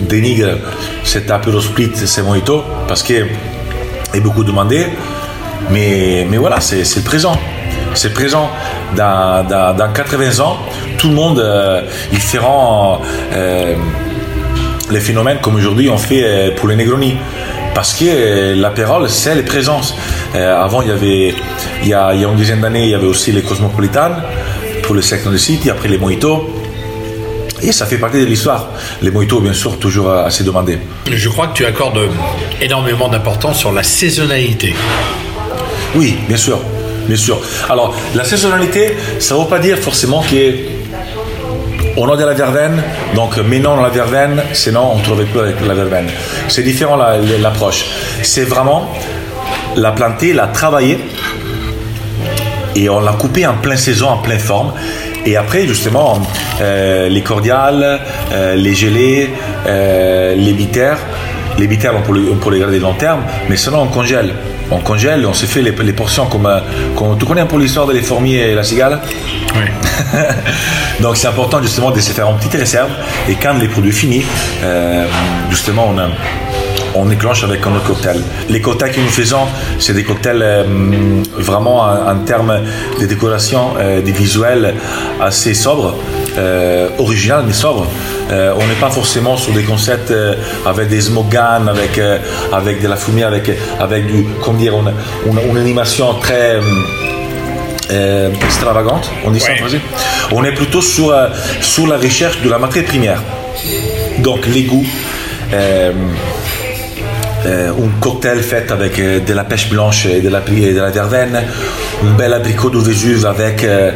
Speaker 3: dénigrent cet apéro spritz, c'est mojito, parce qu'il est beaucoup demandé. Mais, mais voilà, c'est le présent. C'est présent. Dans, dans, 80 ans, tout le monde, euh, ils feront euh, les phénomènes comme aujourd'hui on fait pour les Negroni parce que l'apérole, c'est les présences. avant, il y avait, il y a, une dizaine d'années, il y avait aussi les cosmopolitanes pour le de City, après les mojitos. Et ça fait partie de l'histoire. Les mojitos, bien sûr, toujours assez demandés.
Speaker 2: Je crois que tu accordes énormément d'importance sur la saisonnalité.
Speaker 3: Oui, bien sûr. Bien sûr. Alors, la saisonnalité, ça ne veut pas dire forcément que on a de la verveine, donc maintenant la verveine, sinon on ne trouvait plus avec la verveine. C'est différent l'approche. C'est vraiment la planter, la travailler et on l'a coupé en pleine saison, en pleine forme. Et après, justement, euh, les cordiales, euh, les gelées, euh, les bitters, les bitters, on peut, les, garder long terme, mais sinon on congèle. On congèle, on se fait les, portions comme, comme, Tu connais un peu l'histoire de les fourmis et la cigale
Speaker 2: Oui.
Speaker 3: Donc c'est important justement de se faire une petite réserve. Et quand les produits finis, justement, on a on éclenche avec un autre cocktail. Les cocktails que nous faisons, c'est des cocktails euh, vraiment en, termes de décoration, euh, des visuels assez sobres, euh, original mais sobres. on n'est pas forcément sur des concepts avec des smogans, avec, avec de la fumée, avec, avec du, comment dire, une, animation très extravagante. On dit ça On est plutôt sur, sur la recherche de la matière première. Donc les goûts. Euh, un cocktail fait avec euh, de la pêche blanche et de la, et de la verveine, un bel abricot de Vésuve avec euh,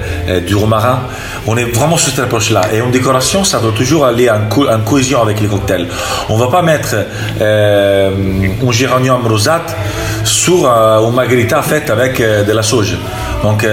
Speaker 3: du romarin. On est vraiment sur cette approche-là. Et en décoration, ça doit toujours aller en, cohésion avec les cocktails. On ne va pas mettre un géranium rosate sur une margarita faite avec de la sauge. Donc,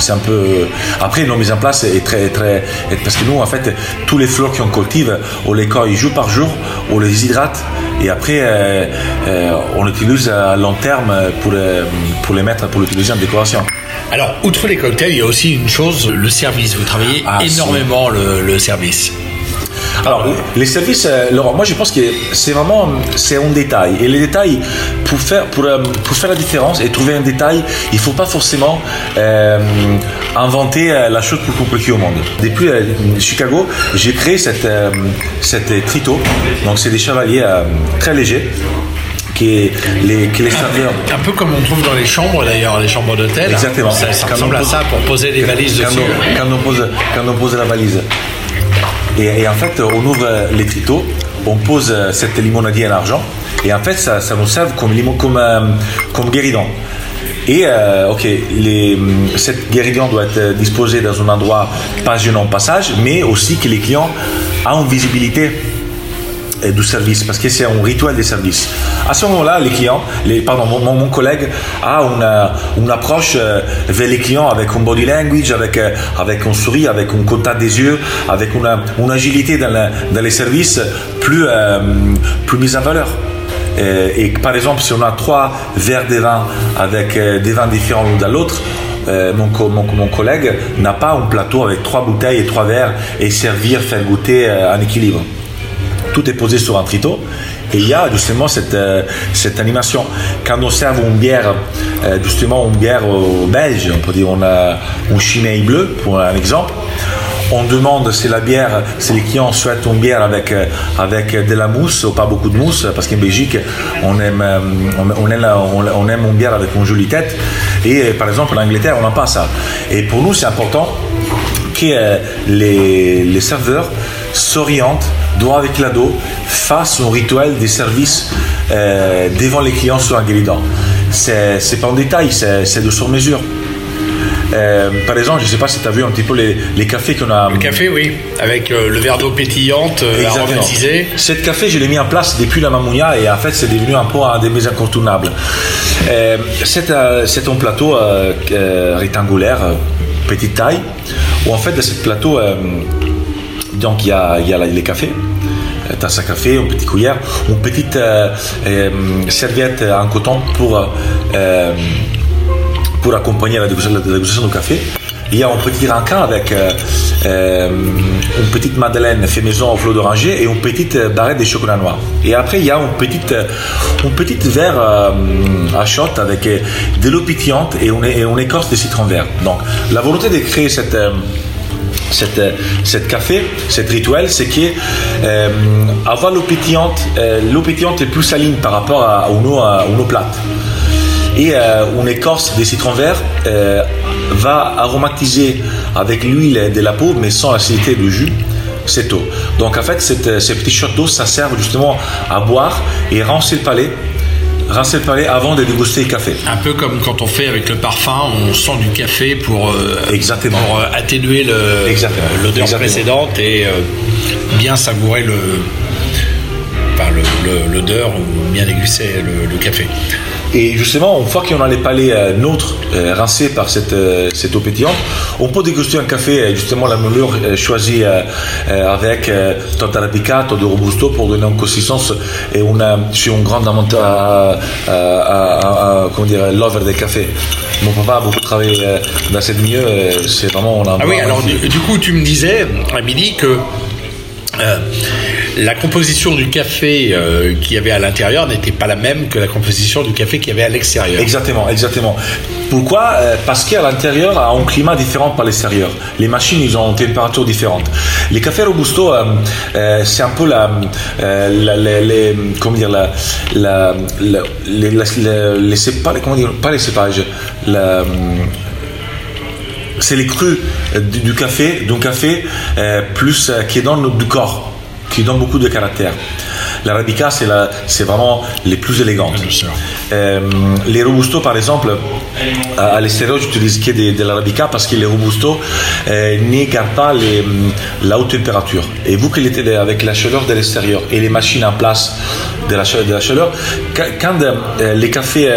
Speaker 3: c'est un peu. Après, nos mise en place est très, très. Parce que nous, en fait, tous les fleurs qu'on cultive, on les cueille jour par jour, on les hydrate et après, euh, euh, on l'utilise à long terme pour, euh, pour les mettre, pour l'utiliser en décoration.
Speaker 2: Alors, outre les cocktails, il y a aussi une chose, le service. Vous travaillez ah, énormément le, le service.
Speaker 3: Alors, les services, euh, Laurent, moi je pense que c'est vraiment c'est un détail. Et les détails, pour faire, pour, euh, pour faire la différence et trouver un détail, il ne faut pas forcément euh, inventer la chose plus compliquée au monde. Depuis Chicago, j'ai créé cette, cette trito. Donc, c'est des chevaliers très légers qui les, qui les
Speaker 2: Un peu comme on trouve dans les chambres d'ailleurs, les chambres d'hôtel.
Speaker 3: Exactement.
Speaker 2: Ça, ressemble à ça pour poser les valises
Speaker 3: quand
Speaker 2: dessus.
Speaker 3: quand, on pose, quand on pose la valise. Et, en fait, on ouvre les triteaux, on pose cette limonadier en argent, et en fait, ça, nous sert comme, euh, comme guéridon. Et euh, ok, les, cette guéridon doit être disposée dans un endroit pas gênant passage, mais aussi que les clients aient une visibilité du service, parce que c'est un rituel des services. À ce moment-là, les clients, les, pardon, mon, mon, collègue a une, une, approche euh, vers les clients avec un body language, avec, euh, avec un sourire, avec un contact des yeux, avec une, une agilité dans, dans, les services plus, euh, plus mise en valeur. Et, par exemple, si on a trois verres de vin avec des vins différents l'un de l'autre, mon, mon, mon, collègue n'a pas un plateau avec trois bouteilles et trois verres et servir, faire goûter en équilibre tout est posé sur un trito. Et il y a justement cette, euh, cette animation. Quand on sert une bière, euh, justement une bière belge, on peut dire on a un chimay bleu, pour un exemple, on demande si la bière, si les clients souhaitent une bière avec, avec de la mousse ou pas beaucoup de mousse, parce qu'en Belgique, on aime, on, aime, on aime une bière avec une jolie tête. Et par exemple, en Angleterre, on n'a pas ça. Et pour nous, c'est important que les, les serveurs s'orientent droit avec l'ado, fassent un rituel des services devant les clients sur un C'est, c'est pas un détail, c'est de sur mesure. Euh, par exemple, je ne sais pas si tu as vu un petit peu les, les cafés qu'on a.
Speaker 2: Le café, oui, avec euh, le verre d'eau pétillante, euh, aromatisé.
Speaker 3: Cet café, je l'ai mis en place depuis la Mamounia et en fait, c'est devenu un peu un des mes incontournables. c'est, un plateau rectangulaire, petite taille, où en fait, de ce plateau, donc il y a, les cafés tasse à café, une petite cuillère, une petite serviette en coton pour pour accompagner la dégustation, du café. Il y a un petit rancard avec euh, euh, une petite madeleine fait maison au flot d'oranger et une petite barrette de chocolat noir. Et après, il y a une petite, une petite verre euh, à shot avec de l'eau pétillante et une, et une, écorce de citron vert. Donc, la volonté de créer cette, cette, cette café, cette rituel, c'est que avoir l'eau pétillante, l'eau pétillante est plus saline par rapport à, une, eau, plate et euh, une écorce de citron vert euh, va aromatiser avec l'huile de la peau mais sans l'acidité du jus cette eau. Donc en fait, cette, ces petits shots d'eau, ça sert justement à boire et rincer le palais rincer le palais avant de déguster le café.
Speaker 2: Un peu comme quand on fait avec le parfum, on sent du café pour, euh,
Speaker 3: Exactement.
Speaker 2: pour atténuer l'odeur précédente et bien savourer le, l'odeur ou bien déguster le, le café.
Speaker 3: Et justement, une fois qu'on a les palais euh, neutres, euh, rincés par cette, euh, cette eau pétillante, on peut déguster un café, justement la moulure choisie avec tant arabica, tant de robusto pour donner une consistance et on a sur une grande amount à, à, comment dire, l'over des cafés. Mon papa a beaucoup travaillé dans cette milieu, c'est vraiment...
Speaker 2: On a ah oui, alors du, du, coup, tu me disais à midi que euh, la composition du café euh, qu'il y avait à l'intérieur n'était pas la même que la composition du café qu'il y avait à l'extérieur.
Speaker 3: Exactement, exactement. Pourquoi? Euh, Parce qu'à l'intérieur a un climat différent par l'extérieur. Les machines, ils ont une température différente. Les cafés robusto, c'est un peu la, les, comment dire, la, la, les, les, comment dire, pas les cépages, c'est les crus euh, du, café, d'un café euh, plus euh, qui donne du corps, qui donne beaucoup de caractère. L'arabica, c'est, c'est vraiment les plus élégantes. les robusto, par exemple, à, l'extérieur, j'utilise que de, de l'arabica parce que les robusto gardent pas les, la haute température. Et vous qui était avec la chaleur de l'extérieur et les machines en place de la, de la chaleur, quand les cafés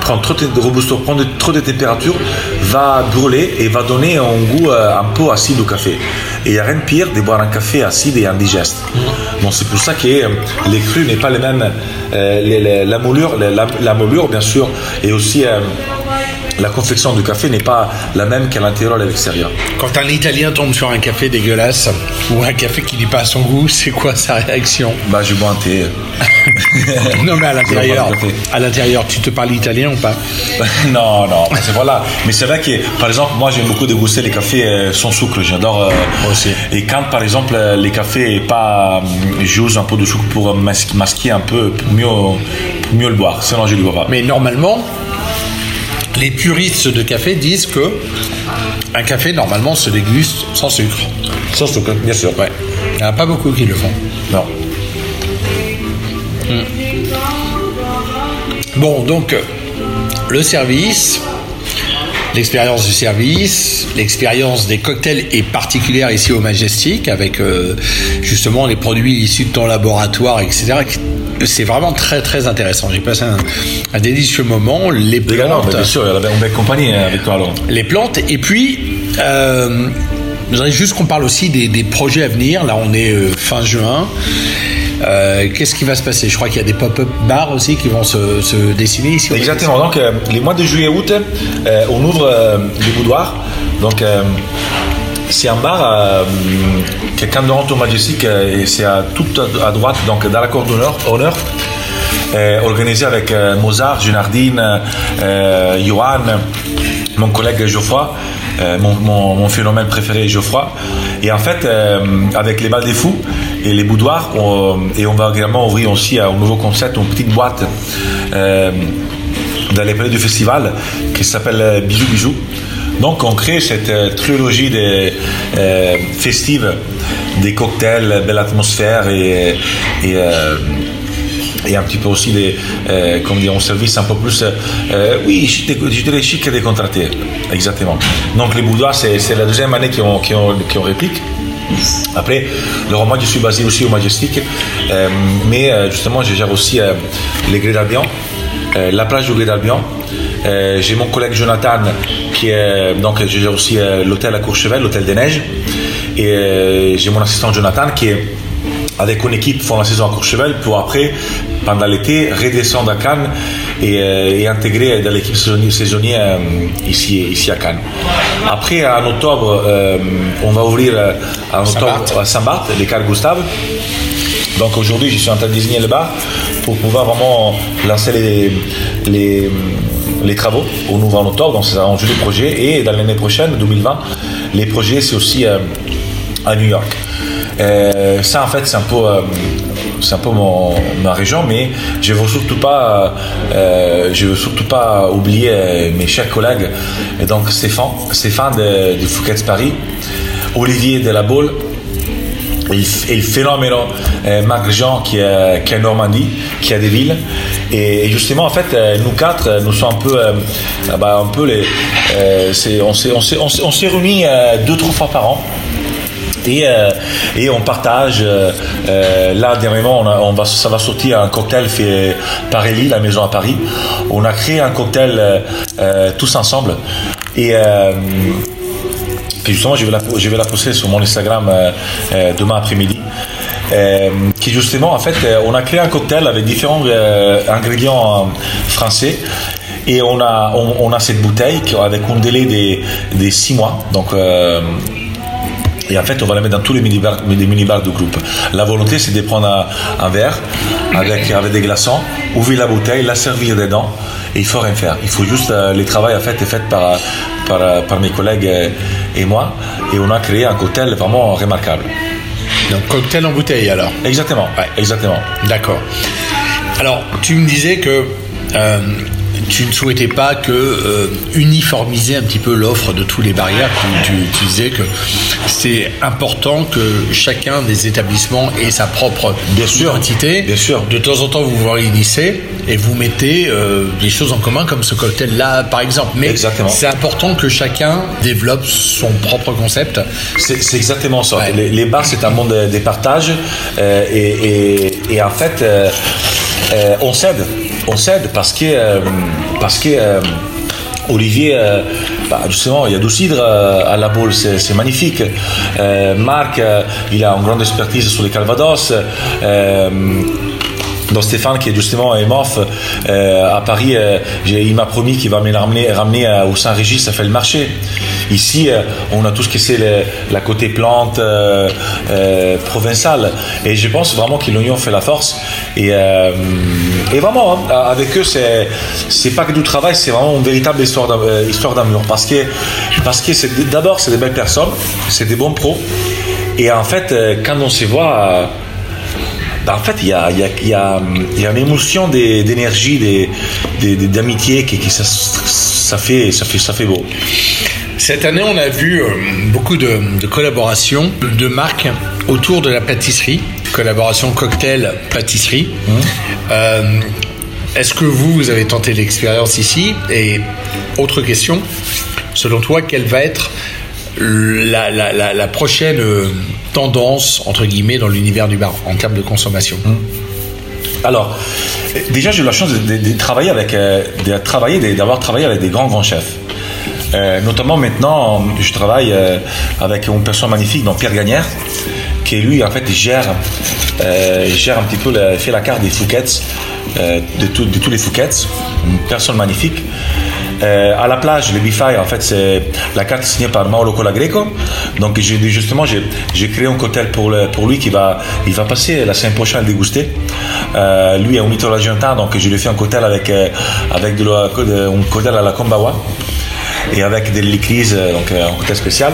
Speaker 3: prennent trop de robusto, prennent trop de température, va brûler et va donner un goût un peu acide au café. Et il n'y a rien de pire de boire un café acide et indigeste. Donc c'est pour ça que les crus n'est pas les mêmes. Euh, la, moulure, la, moulure, bien sûr, et aussi euh, la confection du café n'est pas la même qu'à l'intérieur et à l'extérieur.
Speaker 2: Quand un Italien tombe sur un café dégueulasse ou un café qui n'est pas à son goût, c'est quoi sa réaction?
Speaker 3: Bah, je bois un thé.
Speaker 2: non, mais à l'intérieur, à l'intérieur, tu te parles italien ou pas?
Speaker 3: Non, non, c'est voilà. Mais c'est vrai que, par exemple, moi, j'aime beaucoup déguster les cafés euh, sans sucre. J'adore.
Speaker 2: moi aussi.
Speaker 3: Et quand, par exemple, les cafés pas, j'use un peu de sucre pour masquer un peu, pour mieux, pour mieux le boire. Sinon, je ne le bois pas.
Speaker 2: Mais normalement, les puristes de café disent que un café normalement se déguste sans sucre.
Speaker 3: Sans sucre, bien sûr.
Speaker 2: Ouais. Il n'y en a pas beaucoup qui le font.
Speaker 3: Non.
Speaker 2: Hmm. Bon, donc le service, l'expérience du service, l'expérience des cocktails est particulière ici au Majestic avec euh, justement les produits issus de ton laboratoire, etc c'est vraiment très très intéressant. J'ai passé un, délicieux moment. Les plantes.
Speaker 3: bien sûr, accompagner avec toi alors.
Speaker 2: Les plantes et puis. Euh, je voudrais juste qu'on parle aussi des, projets à venir. Là, on est euh, fin juin. Euh, qu'est-ce qui va se passer? Je crois qu'il y a des pop-up bars aussi qui vont se, dessiner ici.
Speaker 3: Exactement. Donc, les mois de juillet-août, on ouvre les boudoirs. Donc, c'est un bar euh, qui est Candoranto Majestic et c'est à, tout à, droite, donc dans la cour d'honneur, euh, organisé avec euh, Mozart, Junardine, Johan, mon collègue Geoffroy. mon, phénomène préféré, Geoffroy. Et en fait, avec les balles des fous et les boudoirs, et on va également ouvrir aussi un nouveau concept, une petite boîte dans les palais du festival qui s'appelle Bisous Bisous. Donc on crée cette trilogie des, festive des cocktails, belle atmosphère et, un petit peu aussi des, euh, comme un service un peu plus, euh, oui, je dirais chic et décontracté. Exactement. Donc les boudoirs, c'est la deuxième année qu'on qu qu réplique. Après, le roman, je suis basé aussi au Majestic, euh, mais euh, justement, je gère aussi euh, les d'Albion, euh, la plage du d'Albion. j'ai mon collègue Jonathan qui est donc gère aussi l'hôtel à Courchevel, l'hôtel des Neiges, et j'ai mon assistant Jonathan qui est avec une équipe font la saison à Courchevel pour après, pendant l'été, redescendre à Cannes et, euh, intégrer dans l'équipe saisonnière euh, ici, ici à Cannes. Après, en octobre, euh, on va ouvrir en octobre à Saint-Barth, les Gustave. Donc aujourd'hui, je suis en train de désigner le bar pour pouvoir vraiment lancer les, les, travaux au nouveau en. Donc c'est un joli projet. Et dans l'année prochaine, 2020, les projets, c'est aussi à New York. Euh, ça, en fait, c'est un peu, euh, c'est un peu mon, ma région, mais je veux euh, veux surtout pas oublier mes chers collègues. Et donc, Stéphane, Stéphane de, de Fouquet's Paris, Olivier de la Baule, et le phénomène Marc Jean qui est, qui est Normandie, qui a des villes. Et, justement, en fait, nous quatre, nous sommes un peu, bah, un peu les, on s'est, réunis deux, trois fois par an. Et, euh, et on partage. Euh, euh, là, dernièrement, on, va, ça va sortir un cocktail fait par Ellie, la maison à Paris. On a créé un cocktail tous ensemble. Et justement, je vais, la, poster sur mon Instagram demain après-midi. qui justement, en fait, on a créé un cocktail avec différents ingrédients français. Et on a, cette bouteille avec un délai des, des six mois. Donc, et en fait, on va la mettre dans tous les mini-bars mini du groupe. La volonté, c'est de prendre un, verre avec, avec des glaçons, ouvrir la bouteille, la servir dedans, et il faut rien faire. Il faut juste, euh, le travail en fait est fait par, par, par, mes collègues et moi, et on a créé un cocktail vraiment remarquable.
Speaker 2: Donc cocktail en bouteille alors
Speaker 3: Exactement, ouais, exactement.
Speaker 2: D'accord. Alors, tu me disais que euh, tu ne souhaitais pas que euh, uniformiser un petit peu l'offre de tous les barrières. Tu, tu, disais que c'est important que chacun des établissements ait sa propre
Speaker 3: bien sûr,
Speaker 2: identité.
Speaker 3: Bien sûr.
Speaker 2: De temps en temps, vous vous réunissez et vous mettez euh, des choses en commun, comme ce cocktail-là, par exemple. Mais c'est important que chacun développe son propre concept.
Speaker 3: C'est exactement ça. Les, bars, c'est un monde des partages euh, et, et, et, en fait, on cède on cède parce que, euh, parce que euh, Olivier, euh, bah, justement, il y a du cidre à la boule, c'est magnifique. Marc, il a une grande expertise sur les calvados. Donc Stéphane, qui est justement MOF à Paris, il m'a promis qu'il va me ramener, au Saint-Régis, ça fait le marché. Ici, euh, on a tout ce que c'est la côté plante euh, euh, provençale. Et je pense vraiment que l'Union fait la force. Et, vraiment, hein, avec eux, c'est, c'est pas que du travail, c'est vraiment une véritable histoire, d'amour. Parce que, d'abord, c'est des belles personnes, c'est des bons pros. Et en fait, quand on se voit, en fait, il y a, y, a, y, a, y a, une émotion d'énergie, d'amitié qui, qui ça, ça, fait, ça, fait, ça fait beau.
Speaker 2: Cette année, on a vu euh, beaucoup de, collaborations de marques autour de la pâtisserie, collaboration cocktail-pâtisserie. Mmh. Euh, est-ce que vous, vous avez tenté l'expérience ici? Et autre question, selon toi, quelle va être la, prochaine euh, tendance, entre guillemets, dans l'univers du bar en termes de consommation mmh.
Speaker 3: Alors, déjà, j'ai eu la chance de, travailler avec, de travailler, d'avoir travaillé avec des grands grands chefs. Euh, notamment maintenant, je travaille euh, avec une personne magnifique, donc Pierre Gagnère, qui lui en fait gère, euh, gère un petit peu, fait la carte des Fouquets, de, de, tous les Fouquets, une personne magnifique. À la plage, le Bify, en fait, c'est la carte signée par Mauro Colagreco. Donc, justement, j'ai créé un cocktail pour, lui qui va, il va passer la semaine prochaine à le déguster. lui est un mythologie donc je lui ai fait un cocktail avec, avec de, un cocktail à la Kombawa. et avec des liquides, donc un cocktail spécial.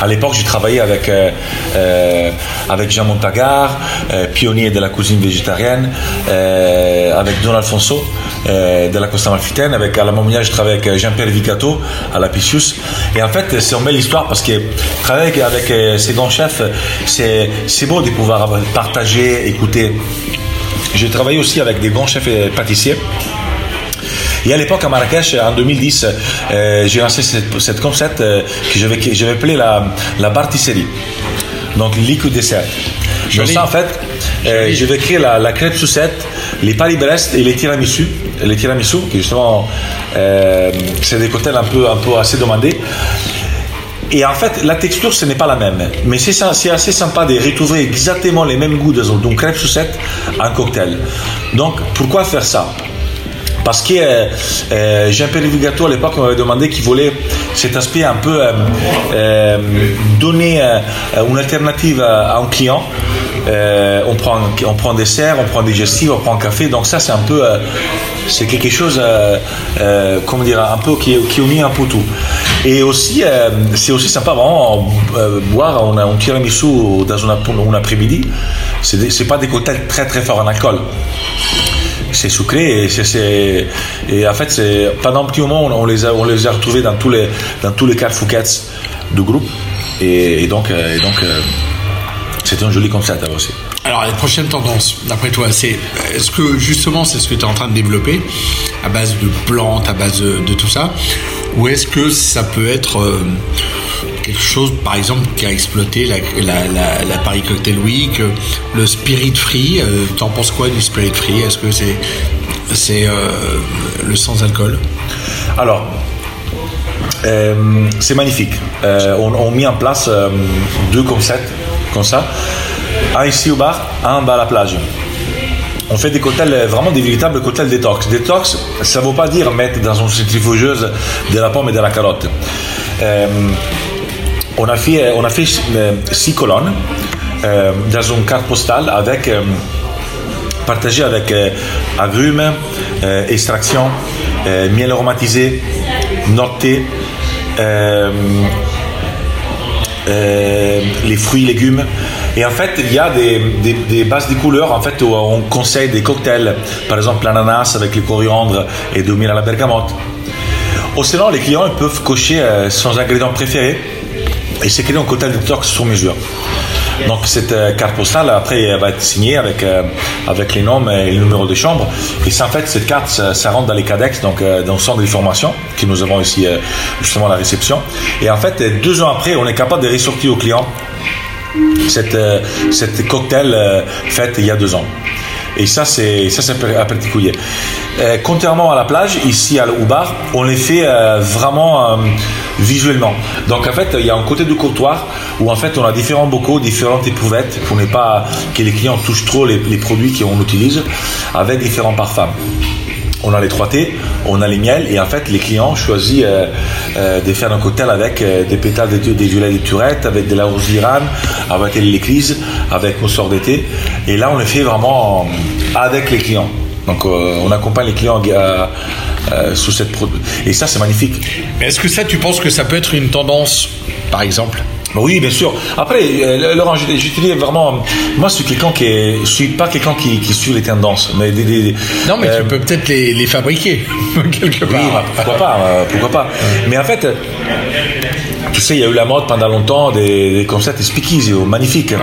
Speaker 3: À l'époque, j'ai travaillé avec, euh, euh, avec Jean Montagar, euh, pionnier de la cuisine végétarienne, avec Don Alfonso de la Costa Malfitaine, avec à la Montmagnac, je travaillais avec Jean-Pierre Vicato à la Picius. Et en fait, c'est une belle histoire parce que travailler avec, ces grands chefs, c'est, beau de pouvoir partager, écouter. J'ai travaillé aussi avec des bons chefs pâtissiers. Et à l'époque, à Marrakech, en 2010, euh, j'ai lancé cette, concept euh, que j'avais appelé la, la bartisserie. Donc, liquid dessert. Donc ça, en fait, euh, je vais créer la, la crêpe sucette, les Paris-Brest et les tiramisu. Les tiramisu, qui justement, c'est des cocktails un peu, un peu assez demandés. Et en fait, la texture, ce n'est pas la même. Mais c'est assez sympa de retrouver exactement les mêmes goûts d'une crêpe sucette en cocktail. Donc, pourquoi faire ça? Parce que euh, euh, Jean-Pierre Vigato à l'époque m'avait demandé qu'il voulait cet aspect un peu euh, euh donner une alternative à, un client. on prend on prend dessert, on prend digestif, on prend un café. Donc ça c'est un peu c'est quelque chose comment dire un peu qui, qui unit un peu tout. Et aussi c'est aussi sympa vraiment boire on un tiramisu dans un, après-midi. C'est pas des cocktails très très forts en alcool c'est sucré et, en fait pendant un petit moment on, les a retrouvés dans tous les dans tous les Fouquets du groupe et, donc euh, et euh, c'était un joli concept aussi.
Speaker 2: Alors les prochaines tendances, d'après toi, c'est est-ce que justement c'est ce que tu es en train de développer à base de plantes, à base de, tout ça, ou est-ce que ça peut être euh, quelque chose, par exemple, qui a exploité la, Paris Cocktail Week, le Spirit Free. Euh, T'en penses quoi du Spirit Free? Est-ce que c'est c'est euh, le sans alcool?
Speaker 3: Alors, euh, c'est magnifique. Euh, on, a mis en place deux concepts comme ça. Un ici au bar, un bas à la plage. On fait des cocktails, vraiment des véritables cocktails détox. Détox, ça ne veut pas dire mettre dans une centrifugeuse de la pomme et de la carotte on a fait, fait euh, six colonnes euh, dans une carte postale avec euh, partagé avec agrumes, extraction, miel aromatisé, noté, les fruits, légumes. Et en fait, il y a des, bases de couleurs en fait, où on conseille des cocktails, par exemple l'ananas avec le coriandre et de miel à la bergamote. Ou sinon, les clients peuvent cocher son ingrédient préféré et c'est créé un cocktail de tox sur mesure. Donc cette euh, carte postale, après, elle va être signée avec, euh, avec les noms et le numéro de chambre. Et en fait, cette carte, ça, rentre dans les CADEX, donc euh, dans le centre d'information que nous avons ici, justement, à la réception. Et en fait, deux ans après, on est capable de ressortir au client cette, cette cocktail fait il y a deux ans. Et ça, c'est ça, c'est particulier. Euh, contrairement à la plage, ici à, au bar, on les fait euh, vraiment euh, visuellement. Donc en fait, il y a un côté du comptoir où en fait on a différents bocaux, différentes éprouvettes pour ne pas que les clients touchent trop les produits qu'on utilise avec différents parfums on a les 3T, on a les miels, et en fait, les clients choisissent euh, euh, de faire un cocktail avec euh, des pétales de, des violets de turette, avec de la rose d'Iran, avec l'église, avec nos sorts d'été. Et là, on le fait vraiment avec les clients. Donc, on accompagne les clients sous cette produit. Et ça, c'est magnifique.
Speaker 2: Est-ce que ça, tu penses que ça peut être une tendance, par exemple?
Speaker 3: Oui, bien sûr. Après, euh, Laurent, je, je te dis vraiment, moi, je suis quelqu'un qui est, je suis pas quelqu'un qui, qui suit les tendances, mais des,
Speaker 2: non, mais tu euh, peux peut-être les, les, fabriquer quelque part.
Speaker 3: Oui, pourquoi pas, euh, pourquoi pas. Mais en fait, tu sais, il y a eu la mode pendant longtemps des, des concepts speakeasy, magnifiques.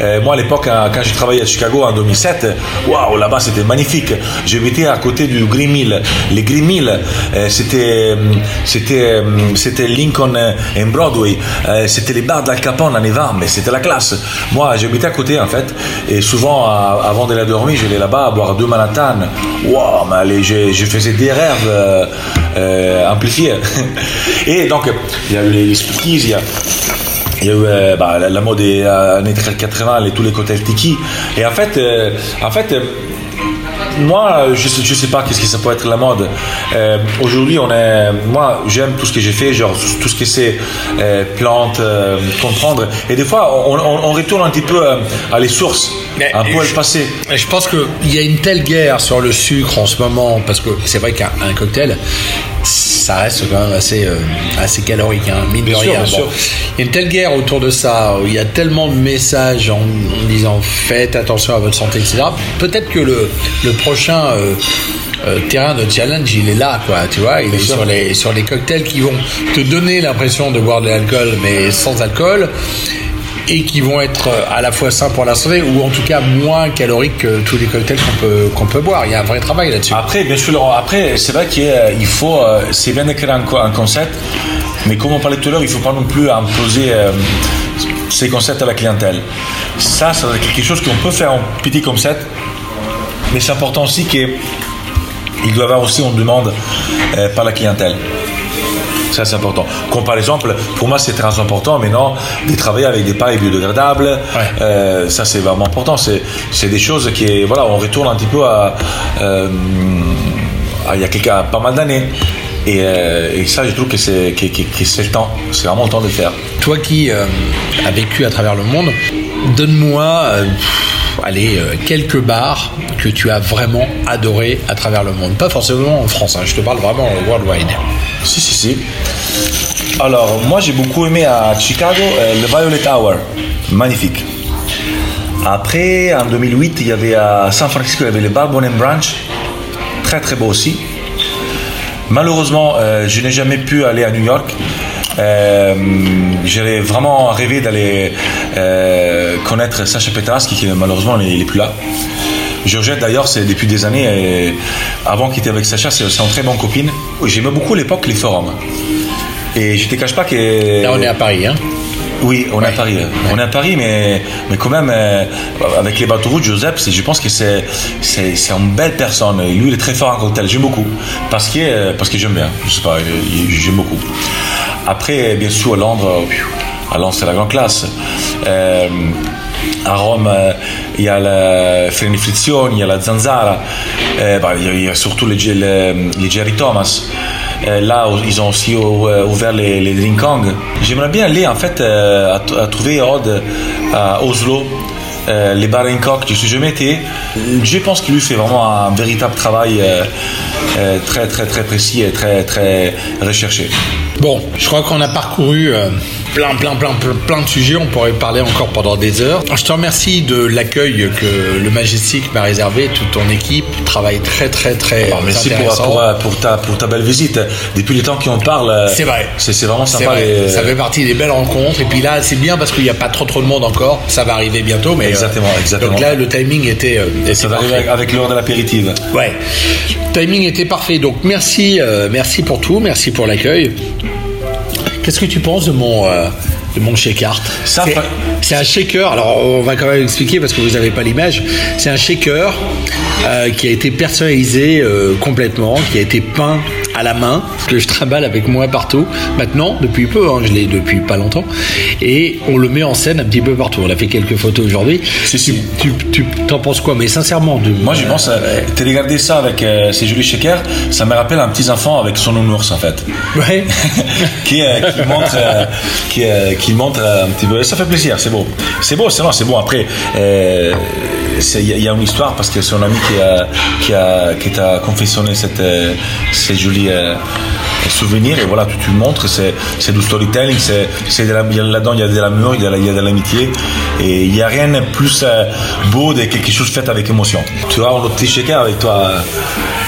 Speaker 3: Euh, moi, à l'époque, hein, quand j'ai travaillé à Chicago en 2007, waouh, là-bas, c'était magnifique. J'habitais à côté du Green Mill. Les Green Mill, euh, c'était, c'était, c'était Lincoln et Broadway. Euh, c'était les bars d'Al Capone en hiver, mais c'était la classe. Moi, j'habitais à côté, en fait. Et souvent, avant d'aller dormir, j'allais là-bas boire deux Manhattan. Waouh, mais je, je faisais des rêves amplifiés. et donc, il y a eu les il y a eu euh, bah, la, mode des années 80, les, tous les cocktails tiki. Et en fait, euh, en fait moi, je sais, je sais pas qu'est-ce que ça peut être la mode. Euh, Aujourd'hui, on est, moi, j'aime tout ce que j'ai fait, genre tout ce que c'est euh, plantes, euh, comprendre. Et des fois, on, on, on retourne un petit peu euh, à les sources,
Speaker 2: Mais-
Speaker 3: un peu à le passé.
Speaker 2: Je pense qu'il y a une telle guerre sur le sucre en ce moment, parce que c'est vrai qu'un un cocktail, ça reste quand même assez, euh, assez calorique, hein, mine
Speaker 3: Bien
Speaker 2: de
Speaker 3: sûr,
Speaker 2: rien.
Speaker 3: bien sûr.
Speaker 2: Il y a une telle guerre autour de ça, où il y a tellement de messages en, en disant faites attention à votre santé, etc. Peut-être que le, le prochain euh, euh, terrain de challenge, il est là, quoi, tu vois, il est sur les, sur les cocktails qui vont te donner l'impression de boire de l'alcool, mais sans alcool et qui vont être euh, à la fois sains pour la santé ou en tout cas moins caloriques que tous les cocktails qu'on peut, qu'on peut boire. Il y a un vrai travail là-dessus.
Speaker 3: Après, bien sûr, Laurent, après, c'est vrai qu'il il faut, c'est bien d'écrire un, co- un concept, mais comme on parlait tout à l'heure, il ne faut pas non plus imposer euh, ces concepts à la clientèle. Ça, c'est quelque chose qu'on peut faire en petit concept, mais c'est important aussi qu'il doit y avoir aussi une demande euh, par la clientèle. Ça, c'est important. Comme par exemple, pour moi, c'est très important maintenant de travailler avec des pailles biodégradables. Euh, ça, c'est vraiment important. C'est, des choses qui, voilà, on retourne un petit peu à, euh, à il y a quelques, pas mal d'années. Et, euh, et ça, je trouve que c'est, que, que- que c'est le temps. C'est vraiment le temps de le faire.
Speaker 2: Toi qui as vécu à travers le monde, donne-moi allez, euh, quelques bars que tu as vraiment adoré à travers le monde. Pas forcément en France, hein, je te parle vraiment worldwide.
Speaker 3: Si, si, si. Alors, moi, j'ai beaucoup aimé à Chicago euh, le Violet Hour. Magnifique. Après, en 2008, il y avait à San Francisco, il y avait le Bar Bonham Branch. Très, très beau aussi. Malheureusement, euh, je n'ai jamais pu aller à New York. Euh, J'avais vraiment rêvé d'aller euh, connaître Sacha Petraski, qui malheureusement n'est plus là. Georgette d'ailleurs, c'est depuis des années, et avant qu'il était avec Sacha, c'est une très bonne copine. J'aimais beaucoup à l'époque les forums. Et je te cache pas que.
Speaker 2: Là, on est à Paris. Hein.
Speaker 3: Oui, on est à Paris. On est à Paris, mais, mais quand même, euh, avec les bateaux rouges, Joseph, je pense que c'est, une belle personne. Lui, il est très fort en cocktail. J'aime beaucoup. Parce que, euh, parce que j'aime bien. Je sais pas, j'aime beaucoup. Après, bien sûr, à Londres, à Londres, c'est la grande classe. À Rome, il y a la Frenifizione, il y a la Zanzara, il y a- surtout les, Jerry Thomas. Euh, là, ils ont aussi ou- ouvert les, les Kong. J'aimerais bien aller en fait euh, à, trouver Odd à Oslo. euh, les bars Coq, je suis jamais. Je pense qu'il lui fait vraiment un véritable travail euh, très très très précis et très très recherché.
Speaker 2: Bon, je crois qu'on a parcouru plein, plein, plein, plein, plein de sujets. On pourrait parler encore pendant des heures. Je te remercie de l'accueil que le Majestic m'a réservé. Toute ton équipe travaille très, très, très
Speaker 3: Alors, merci pour,
Speaker 2: intéressant.
Speaker 3: pour, pour ta, pour ta belle visite. Depuis le temps qu'on parle,
Speaker 2: C'est vrai.
Speaker 3: C'est vraiment sympa.
Speaker 2: vrai,
Speaker 3: les-
Speaker 2: Ça fait partie des belles rencontres. Et puis là, c'est bien parce qu'il n'y a pas trop trop de monde encore. Ça va arriver bientôt. Mais, euh,
Speaker 3: Exactement, exactement.
Speaker 2: Donc là, le timing était, euh, était
Speaker 3: Ça va arriver
Speaker 2: parfait.
Speaker 3: avec l'heure de l'apéritif.
Speaker 2: Ouais. Le timing était parfait. Donc merci, euh, merci pour tout. Merci pour l'accueil. Qu'est-ce que tu penses de mon, euh, de mon shake-art
Speaker 3: Ça,
Speaker 2: C'est-
Speaker 3: fa-
Speaker 2: C'est un shaker. Alors, on va quand même expliquer parce que vous n'avez pas l'image. C'est un shaker euh, qui a été personnalisé euh, complètement, qui a été peint à la main, que je travaille avec moi partout. Maintenant, depuis peu, hein, je l'ai depuis pas longtemps. Et on le met en scène un petit peu partout. On a fait quelques photos aujourd'hui. Tu, t'en penses quoi? Mais sincèrement, de,
Speaker 3: Moi, je pense, euh, t'as regardé ça avec euh, ces jolis shakers, ça me rappelle un petit enfant avec son nounours, en fait.
Speaker 2: Ouais.
Speaker 3: qui, euh, qui montre, euh, qui, euh, qui montre euh, un petit peu. Ça fait plaisir, c'est beau. C'est beau, c'est non, c'est bon. Après, il y, a- une histoire parce que c'est un ami qui a, qui a, qui t'a confectionné cette, euh, ces jolis euh, souvenirs et voilà, tu, tu montres. C'est, c'est du storytelling, c'est, là-dedans, il y a de l'amour, il y a, de la- il y a de l'amitié et il n'y a rien de plus euh, beau de quelque chose fait avec émotion. Tu vois, un petit shaker avec toi.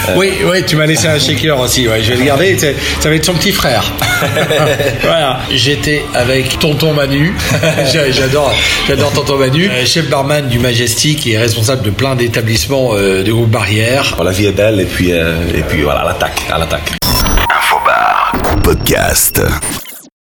Speaker 3: euh,
Speaker 2: Oui, oui, tu m'as laissé un shaker aussi. Ouais, je vais le garder. Ça va être son petit frère. voilà. J'étais avec Tonton Manu. J'a- j'adore, j'adore Tonton Manu, euh, chef barman du Majestic et responsable de plein d'établissements euh, de groupe Barrière.
Speaker 3: la vie est belle et puis, euh, et puis voilà, à l'attaque, à l'attaque.
Speaker 1: Infobar. Podcast.